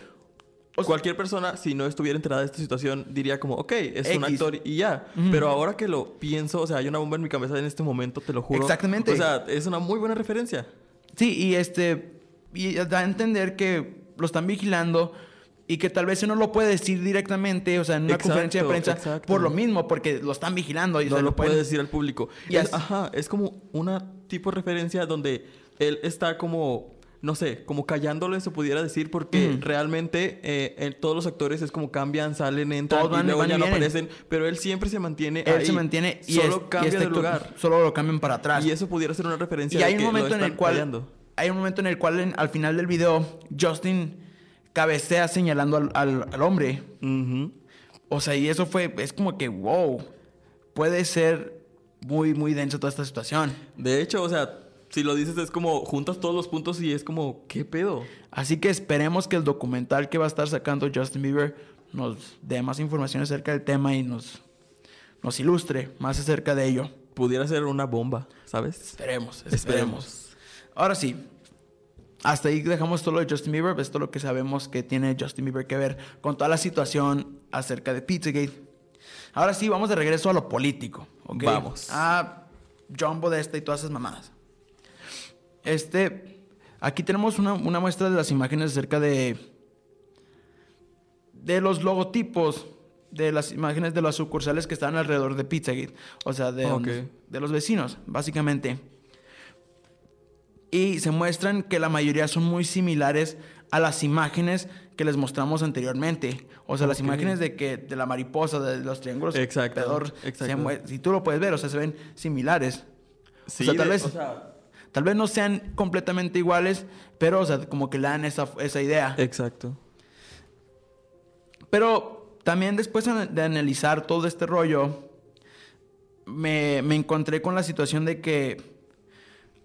O sea- cualquier persona, si no estuviera enterada de esta situación, diría como, ok, es un actor y ya. Pero ahora que lo pienso, o sea, hay una bomba en mi cabeza en este momento, te lo juro. Exactamente. O sea, es una muy buena referencia. Sí, y este. Y da a entender que lo están vigilando. Y que tal vez él no lo puede decir directamente, o sea, en una Exacto, conferencia de prensa, exacto. por lo mismo, porque lo están vigilando. Y, o no sea, lo pueden- puede decir al público. Y Es- ajá, es como una tipo de referencia donde él está como, no sé, como callándole, se pudiera decir, porque realmente eh, todos los actores es como cambian, salen, entran Todos van- y luego van y ya no vienen. aparecen, pero él siempre se mantiene Él ahí. se mantiene y, solo es- y cambia este de lugar. Solo lo cambian para atrás. Y eso pudiera ser una referencia Y de hay un que momento en el cual callando. hay un momento en el cual en- al final del video Justin cabecea señalando al, al- al hombre. O sea, y eso fue es como que wow, puede ser muy muy denso toda esta situación. De hecho, o sea, si lo dices es como juntas todos los puntos y es como, ¿qué pedo? Así que esperemos que el documental que va a estar sacando Justin Bieber nos dé más información acerca del tema y nos nos ilustre más acerca de ello. Pudiera ser una bomba, ¿sabes? Esperemos, esperemos. Ahora sí, hasta ahí dejamos todo lo de Justin Bieber. Esto es lo que sabemos que tiene Justin Bieber que ver con toda la situación acerca de Pizzagate. Ahora sí, vamos de regreso a lo político. ¿ok? Vamos. A John Podesta y todas esas mamadas. Este, aquí tenemos una, una muestra de las imágenes acerca de, de los logotipos de las imágenes de las sucursales que están alrededor de Pizzagate. O sea, de, de los vecinos, básicamente. Y se muestran que la mayoría son muy similares a las imágenes que les mostramos anteriormente. O sea, las imágenes de que de la mariposa, de los triángulos. Exacto, pedor, exacto. se si tú lo puedes ver, o sea, se ven similares. Sí, sea, tal de- vez- o sea, Tal vez no sean completamente iguales, pero, o sea, como que le dan esa, esa idea. exacto. Pero también después de de analizar todo este rollo, me, me encontré con la situación de que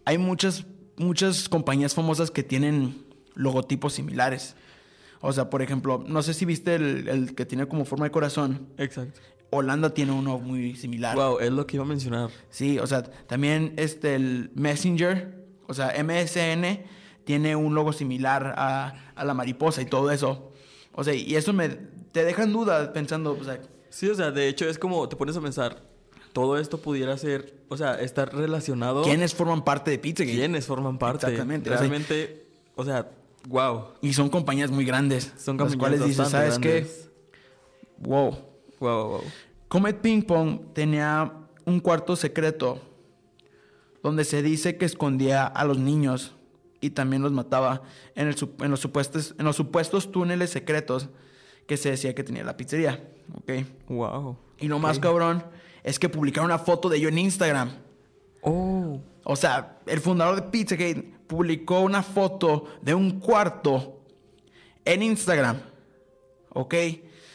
hay muchas, muchas compañías famosas que tienen logotipos similares. O sea, por ejemplo, no sé si viste el, el que tiene como forma de corazón. Exacto. Holanda tiene uno muy similar. Wow, es lo que iba a mencionar. Sí, o sea, también este, el Messenger, o sea, MSN, tiene un logo similar a, a la mariposa y todo eso. O sea, y eso me te deja en duda pensando, o sea, Sí, o sea, de hecho es como te pones a pensar, todo esto pudiera ser, o sea, estar relacionado. ¿quiénes forman parte de Pizzagate? ¿Quiénes forman parte? Exactamente, Realmente, o sea, wow. Y son compañías muy grandes. Son las compañías cuales dices, ¿sabes qué? grandes. Wow. Wow, wow, wow. Comet Ping Pong tenía un cuarto secreto donde se dice que escondía a los niños y también los mataba en, el, en, los, supuestos, en los supuestos túneles secretos que se decía que tenía la pizzería. ¿Ok? Wow. Y lo más cabrón es que publicaron una foto de ello en Instagram. Oh. O sea, el fundador de Pizzagate publicó una foto de un cuarto en Instagram. ¿Ok?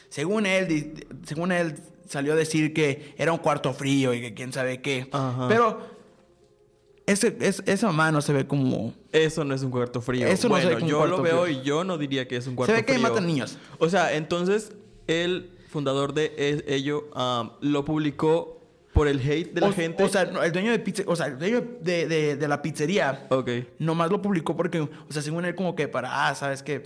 Según él, según él salió a decir que era un cuarto frío y que quién sabe qué. Pero ese, esa mano se ve como... Eso no es un cuarto frío. Eso no se ve como yo lo veo y yo no diría que es un cuarto frío. Se ve que matan niños. O sea, entonces el fundador de e, ello lo publicó por el hate de la gente. O sea, el dueño de pizza, o sea, el dueño de, de, la pizzería. Ok. Nomás lo publicó porque, o sea, según él como que para, ah, sabes que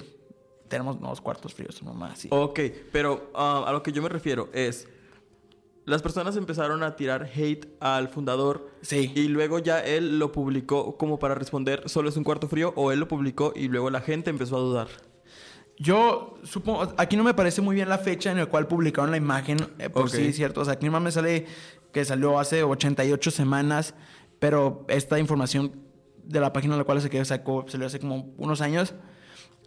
tenemos nuevos cuartos fríos, nomás así. Ok, pero a lo que yo me refiero es las personas empezaron a tirar hate al fundador. Sí. Y luego ya él lo publicó como para responder, solo es un cuarto frío, o él lo publicó y luego la gente empezó a dudar. Yo supongo, aquí no me parece muy bien la fecha en la cual publicaron la imagen, eh, por sí, cierto. O sea, aquí nomás me sale que salió hace 88 semanas, pero esta información de la página en la cual se sacó salió hace como unos años.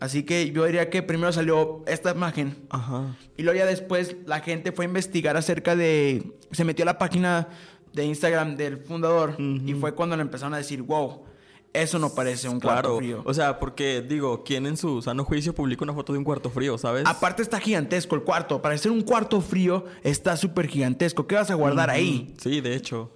Así que yo diría que primero salió esta imagen. Ajá. Y luego ya después la gente fue a investigar acerca de... Se metió a la página de Instagram del fundador y fue cuando le empezaron a decir, wow, eso no parece un cuarto frío. O sea, porque digo, ¿quién en su sano juicio publica una foto de un cuarto frío, sabes? Aparte está gigantesco el cuarto. Para ser un cuarto frío está súper gigantesco. ¿Qué vas a guardar ahí? Sí, de hecho.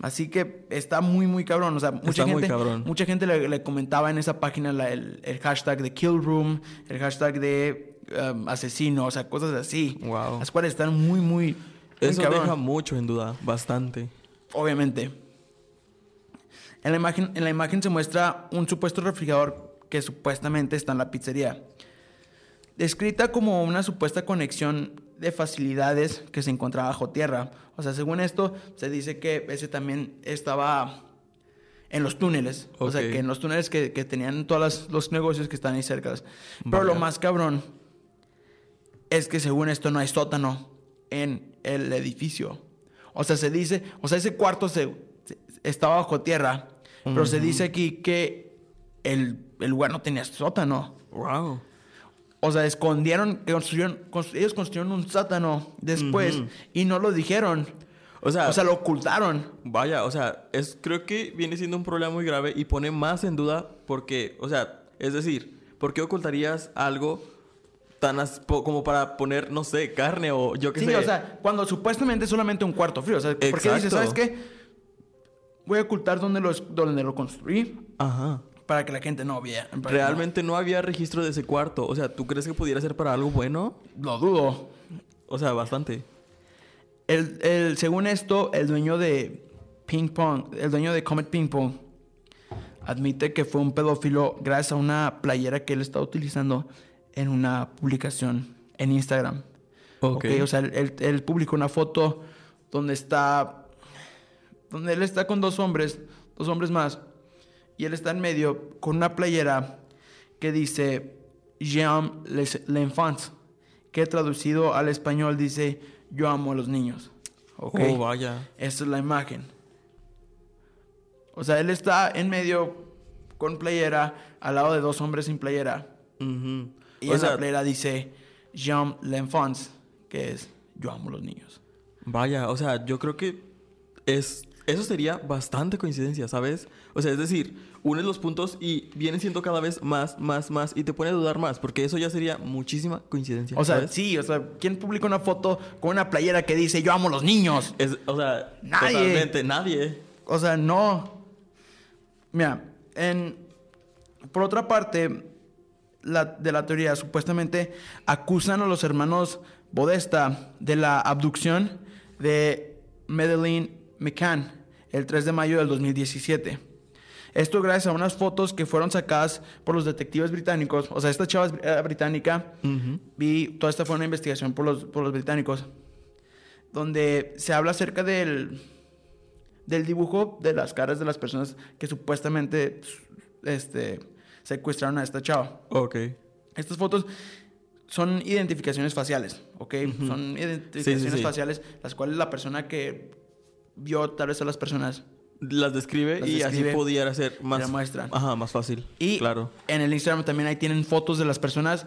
Así que está muy, muy cabrón. O sea, mucha gente, mucha gente le, comentaba en esa página el, hashtag de Kill Room, el hashtag de um, asesino, o sea, cosas así. Wow. Las cuales están muy, muy. Eso deja mucho en duda, bastante. Obviamente. En la, imagen, en la imagen se muestra un supuesto refrigerador que supuestamente está en la pizzería. Descrita como una supuesta conexión de facilidades que se encontraba bajo tierra. O sea, según esto, se dice que ese también estaba en los túneles. O sea, que en los túneles que, tenían todos los negocios que están ahí cerca. Pero lo más cabrón es que según esto no hay sótano en el edificio. O sea, se dice, o sea, ese cuarto se, estaba bajo tierra, pero se dice aquí que el, el lugar no tenía sótano. Wow. O sea, escondieron, construyeron, ellos construyeron un sátano después y no lo dijeron. O sea, o sea, lo ocultaron. Vaya, o sea, es, creo que viene siendo un problema muy grave y pone más en duda porque, o sea, es decir, ¿por qué ocultarías algo tan como para poner, no sé, carne o yo qué sé? Sí, o sea, cuando supuestamente es solamente un cuarto frío. O sea, ¿por qué dices, sabes qué? Voy a ocultar dónde lo, dónde lo construí. Ajá para que la gente no vea. Realmente no. había registro de ese cuarto. O sea, ¿tú crees que pudiera ser para algo bueno? Lo dudo. O sea, bastante. El, según esto, el dueño de Ping Pong, el dueño de Comet Ping Pong, admite que fue un pedófilo gracias a una playera que él estaba utilizando en una publicación en Instagram. Ok. o sea, él, él publicó una foto donde está. Donde él está con dos hombres, dos hombres más y él está en medio con una playera que dice J'aime l'enfance, que traducido al español dice Yo amo a los niños. Oh, vaya. Esta es la imagen. O sea, él está en medio con playera al lado de dos hombres sin playera. Y esa la playera dice J'aime l'enfance, que es Yo amo a los niños. Vaya, o sea, yo creo que es eso sería bastante coincidencia, ¿sabes? O sea, es decir, unes los puntos y viene siendo cada vez más, más, más y te pone a dudar más, porque eso ya sería muchísima coincidencia. O sea, sí, o sea, ¿quién publica una foto con una playera que dice yo amo a los niños? o sea, nadie. Totalmente, nadie. O sea, no. Mira, en, por otra parte, la, de la teoría, supuestamente acusan a los hermanos Bodesta de la abducción de Medellín McCann el 3 de mayo del 2017. Esto gracias a unas fotos que fueron sacadas por los detectives británicos. O sea, esta chava es británica y toda esta fue una investigación por los, por los británicos, donde se habla acerca del, del dibujo de las caras de las personas que supuestamente este, secuestraron a esta chava. Ok. Estas fotos son identificaciones faciales, ¿ok? Son identificaciones faciales las cuales la persona que vio tal vez a las personas las describe Las y describe, así pudiera ser más, te muestran. Ajá, más fácil. Y claro. en el Instagram también ahí tienen fotos de las personas.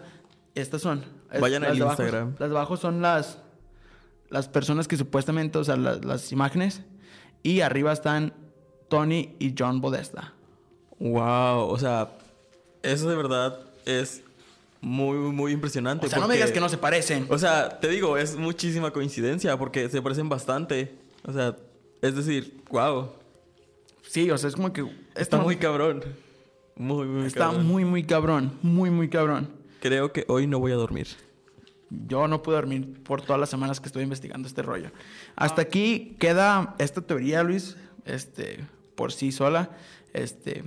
Estas son. Vayan las al Instagram. Las de abajo son las, las personas que supuestamente, o sea, las, las imágenes. Y arriba están Tony y John Bodesta. Wow, o sea, eso de verdad es muy, muy, impresionante. O sea, no me porque- digas que no se parecen. O sea, te digo, es muchísima coincidencia porque se parecen bastante. O sea, es decir, wow, Sí, o sea, es como que... está muy cabrón. Muy, muy Está cabrón. muy, muy cabrón. Muy, muy cabrón. Creo que hoy no voy a dormir. Yo no pude dormir por todas las semanas que estoy investigando este rollo. Hasta aquí queda esta teoría, Luis, este, por sí sola. Este,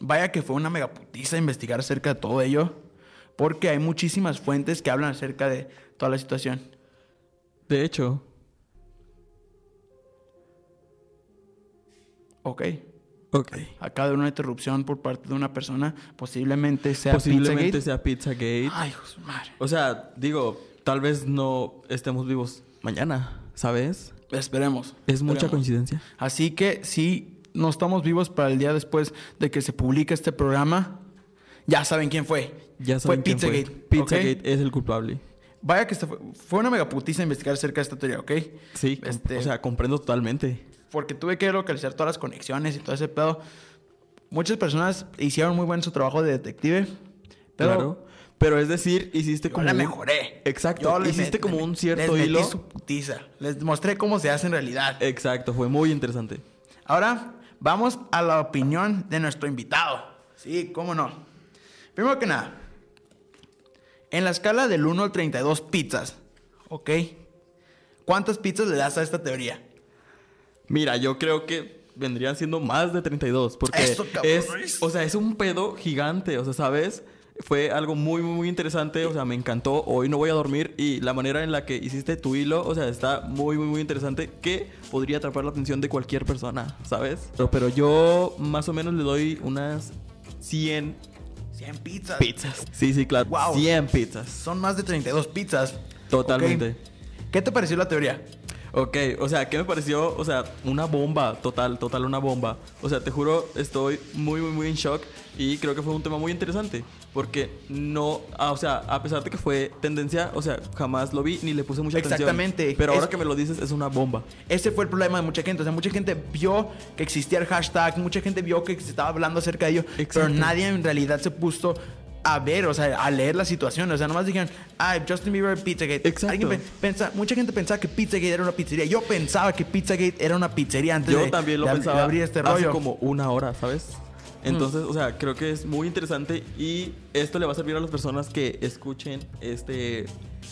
vaya que fue una megaputiza investigar acerca de todo ello, porque hay muchísimas fuentes que hablan acerca de toda la situación. De hecho, Ok. ok. Acaba de una interrupción por parte de una persona, posiblemente sea Posiblemente Pizzagate. sea Pizzagate. Ay, su madre. O sea, digo, tal vez no estemos vivos mañana, ¿sabes? Esperemos. Es mucha coincidencia. Así que si no estamos vivos para el día después de que se publique este programa, ya saben quién fue. Ya fue saben quién fue. Pizzagate. Pizzagate ¿ok? es el culpable. Vaya que fue, fue una megaputiza investigar acerca de esta teoría, ¿ok? Sí, Este- o sea, comprendo totalmente. Porque tuve que localizar todas las conexiones y todo ese pedo. Muchas personas hicieron muy buen su trabajo de detective, pero claro. Pero es decir, hiciste yo como. la un- mejoré. Exacto. Yo hiciste met- como un cierto les metí hilo. su putiza. Les mostré cómo se hace en realidad. Exacto, fue muy interesante. Ahora vamos a la opinión de nuestro invitado. Sí, cómo no. Primero que nada, en la escala del 1 al 32 pizzas, ¿ok? ¿Cuántas pizzas le das a esta teoría? Mira, yo creo que vendrían siendo más de 32. Porque cabrón, es, o sea, es un pedo gigante. O sea, ¿sabes? Fue algo muy, muy, muy interesante. O sea, me encantó. Hoy no voy a dormir. Y la manera en la que hiciste tu hilo, o sea, está muy, muy, muy interesante. Que podría atrapar la atención de cualquier persona, ¿sabes? Pero, pero yo más o menos le doy unas 100 100 pizzas. pizzas. Sí, sí, claro. Wow. 100 pizzas. Son más de 32 pizzas. Totalmente. ¿Qué te pareció la teoría? Ok, o sea, ¿qué me pareció? O sea, una bomba, total, total, una bomba. O sea, te juro, estoy muy, muy, muy en shock y creo que fue un tema muy interesante. Porque no, ah, o sea, a pesar de que fue tendencia, o sea, jamás lo vi ni le puse mucha atención. Exactamente. Pero ahora Es- que me lo dices, es una bomba. Ese fue el problema de mucha gente. O sea, mucha gente vio que existía el hashtag, mucha gente vio que se estaba hablando acerca de ello, pero nadie en realidad se puso a ver, o sea, a leer la situación. O sea, nomás dijeron, ah, Justin Bieber, Pizzagate. Exacto. Alguien pensa- mucha gente pensaba que Pizzagate era una pizzería. Yo pensaba que Pizzagate era una pizzería antes Yo de, también lo de pensaba de abrir este hace rollo. como una hora, ¿sabes? Entonces, o sea, creo que es muy interesante y esto le va a servir a las personas que escuchen este,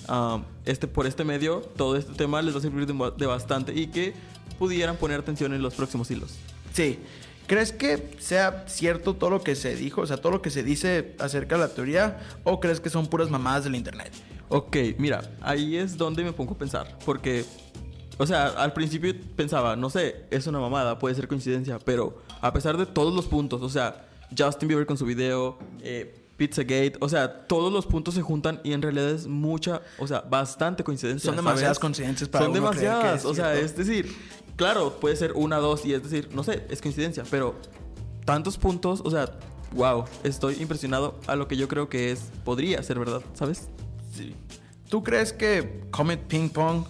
um, este por este medio, todo este tema les va a servir de, de bastante y que pudieran poner atención en los próximos hilos. Sí. ¿Crees que sea cierto todo lo que se dijo? O sea, todo lo que se dice acerca de la teoría, o crees que son puras mamadas del internet? Ok, mira, ahí es donde me pongo a pensar, porque, o sea, al principio pensaba, no sé, es una mamada, puede ser coincidencia, pero a pesar de todos los puntos, o sea, Justin Bieber con su video, eh, Pizzagate, o sea, todos los puntos se juntan y en realidad es mucha, o sea, bastante coincidencia. Son demasiadas ¿sabes? coincidencias para Son uno que demasiadas, es o sea, es decir, claro, puede ser una, dos y es decir, no sé, es coincidencia, pero tantos puntos, o sea, wow, estoy impresionado a lo que yo creo que es, podría ser verdad, ¿sabes? Sí. ¿Tú crees que Comet Ping Pong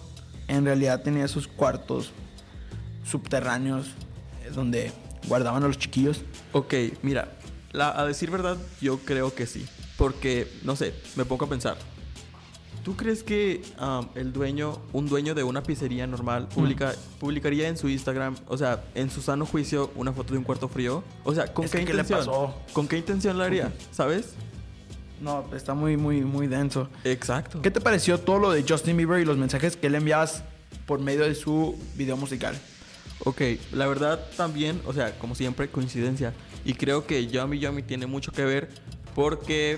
en realidad tenía esos cuartos subterráneos eh, donde guardaban a los chiquillos? Ok, mira, la- a decir verdad, yo creo que sí. Porque, no sé, me pongo a pensar. ¿Tú crees que um, el dueño, un dueño de una pizzería normal, publica, publicaría en su Instagram, o sea, en su sano juicio, una foto de un cuarto frío? O sea, ¿con Es qué que, ¿qué le intención? pasó? ¿Con qué intención lo haría? ¿Sabes? No, está muy, muy, muy denso. Exacto. ¿Qué te pareció todo lo de Justin Bieber y los mensajes que le enviabas por medio de su video musical? Ok, la verdad también, o sea, como siempre, coincidencia. Y creo que Yummy Yummy tiene mucho que ver porque,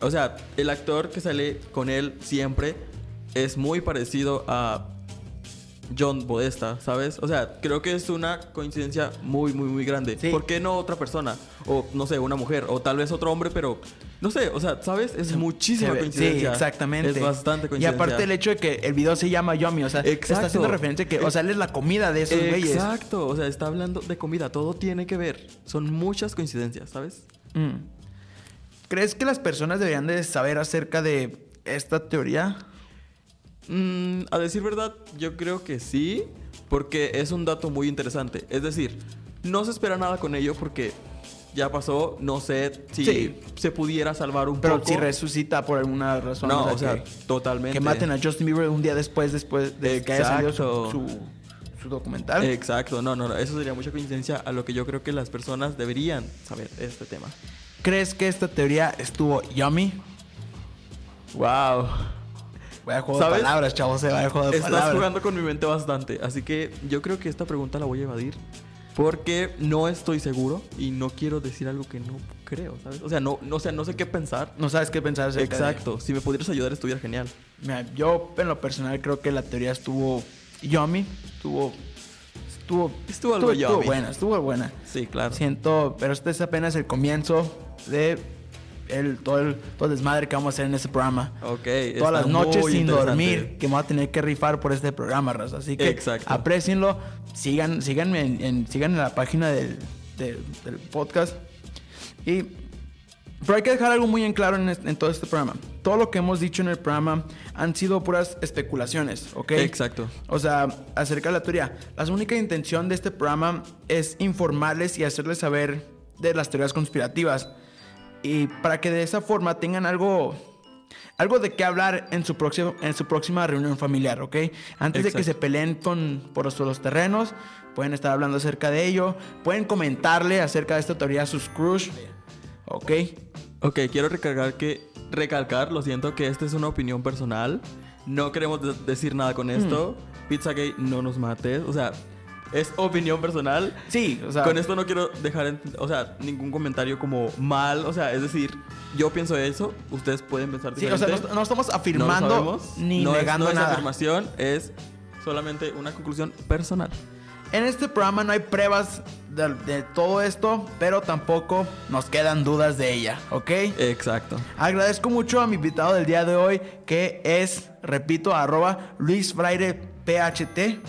o sea, el actor que sale con él siempre es muy parecido a John Bodesta, ¿sabes? O sea, creo que es una coincidencia muy, muy, muy grande. Sí. ¿Por qué no otra persona? O, no sé, una mujer, o tal vez otro hombre, pero No sé, o sea, ¿sabes? Es muchísima ve- coincidencia. Sí, exactamente. Es bastante Y coincidencia. aparte el hecho de que el video se llama Yomi, o sea, está Exacto. haciendo referencia que, o sea, él es la comida de esos güeyes. Exacto, o sea, está hablando de comida, todo tiene que ver. Son muchas coincidencias, ¿sabes? Mm. ¿Crees que las personas deberían de saber acerca de esta teoría? Mm, a decir verdad, yo creo que sí, porque es un dato muy interesante. Es decir, no se espera nada con ello porque ya pasó, no sé si Sí. se pudiera salvar un Pero poco. si resucita por alguna razón. no, o sea, que, totalmente. que maten a Justin Bieber un día después, después de que haya salido su, Exacto. su, su documental. Exacto, no, no, no, eso sería mucha coincidencia a lo que yo creo que las personas deberían saber este tema. ¿Crees que esta teoría estuvo yummy? Wow. Vaya juego ¿Sabes? de palabras, chavos, se vaya juego de Estás palabras. jugando con mi mente bastante, así que yo creo que esta pregunta la voy a evadir porque no estoy seguro y no quiero decir algo que no creo, ¿sabes? O sea, no, no, o sea, no sé qué pensar. No sabes qué pensar acerca de- Exacto, si me pudieras ayudar estuviera genial. Mira, yo en lo personal creo que la teoría estuvo yummy, estuvo estuvo Estuvo algo estuvo yummy. buena, estuvo buena. Sí, claro. Siento, pero este es apenas el comienzo de el, todo, el, todo el desmadre que vamos a hacer en este programa. Ok. Todas las noches sin dormir que me voy a tener que rifar por este programa, raza. Así que Exacto. aprecienlo, sigan, síganme en, en- sigan en la página del, del- del podcast. Y pero hay que dejar algo muy en claro en, este- en todo este programa. Todo lo que hemos dicho en el programa han sido puras especulaciones, ¿ok? Exacto. O sea, acerca de la teoría. La única intención de este programa es informarles y hacerles saber de las teorías conspirativas. Y para que de esa forma tengan algo, algo de qué hablar en su, próximo, en su próxima reunión familiar, ¿ok? Antes de que se peleen con, por los, terrenos, pueden estar hablando acerca de ello. Pueden comentarle acerca de esta teoría a sus crush, ¿ok? Ok, quiero recalcar que, recalcar, lo siento, que esta es una opinión personal. No queremos de- decir nada con esto. Mm. Pizzagate, no nos mates. O sea, es opinión personal. Sí, o sea... Con esto no quiero dejar, en- o sea, ningún comentario como mal. O sea, es decir, yo pienso eso, ustedes pueden pensar Sí, o sea, diferente. no, no estamos No afirmando sabemos. ni No es- negando es nada. afirmación, es solamente una conclusión personal. En este programa no hay pruebas de, de todo esto, pero tampoco nos quedan dudas de ella, ¿ok? Exacto. Agradezco mucho a mi invitado del día de hoy, que es, repito, arroba Luis Fraire PHT.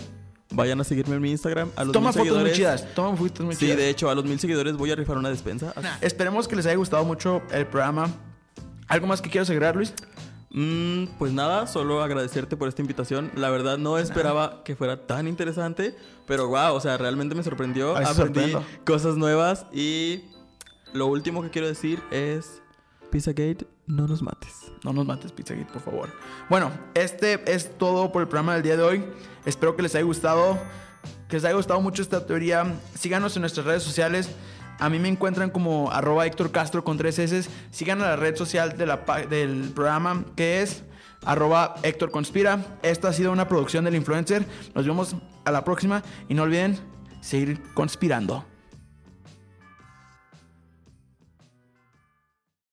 Vayan a seguirme en mi Instagram. A los Toma mil fotos muy chidas, toma fotos muy Sí, chidas. de hecho, a los mil seguidores voy a rifar una despensa. Esperemos que les haya gustado mucho el programa. ¿Algo más que quieras agregar, Luis? Mm, pues nada, solo agradecerte por esta invitación. La verdad no esperaba que fuera tan interesante, pero wow, o sea, realmente me sorprendió. A veces Aprendí cosas nuevas y lo último que quiero decir es Pizzagate, no nos mates. No nos mates, Pizzagate, por favor. Bueno, este es todo por el programa del día de hoy. Espero que les haya gustado, que les haya gustado mucho esta teoría. Síganos en nuestras redes sociales. A mí me encuentran como arroba Héctor Castro con tres S. Sigan a la red social del programa que es arroba Héctor Conspira. Esta ha sido una producción del influencer. Nos vemos a la próxima y no olviden seguir conspirando.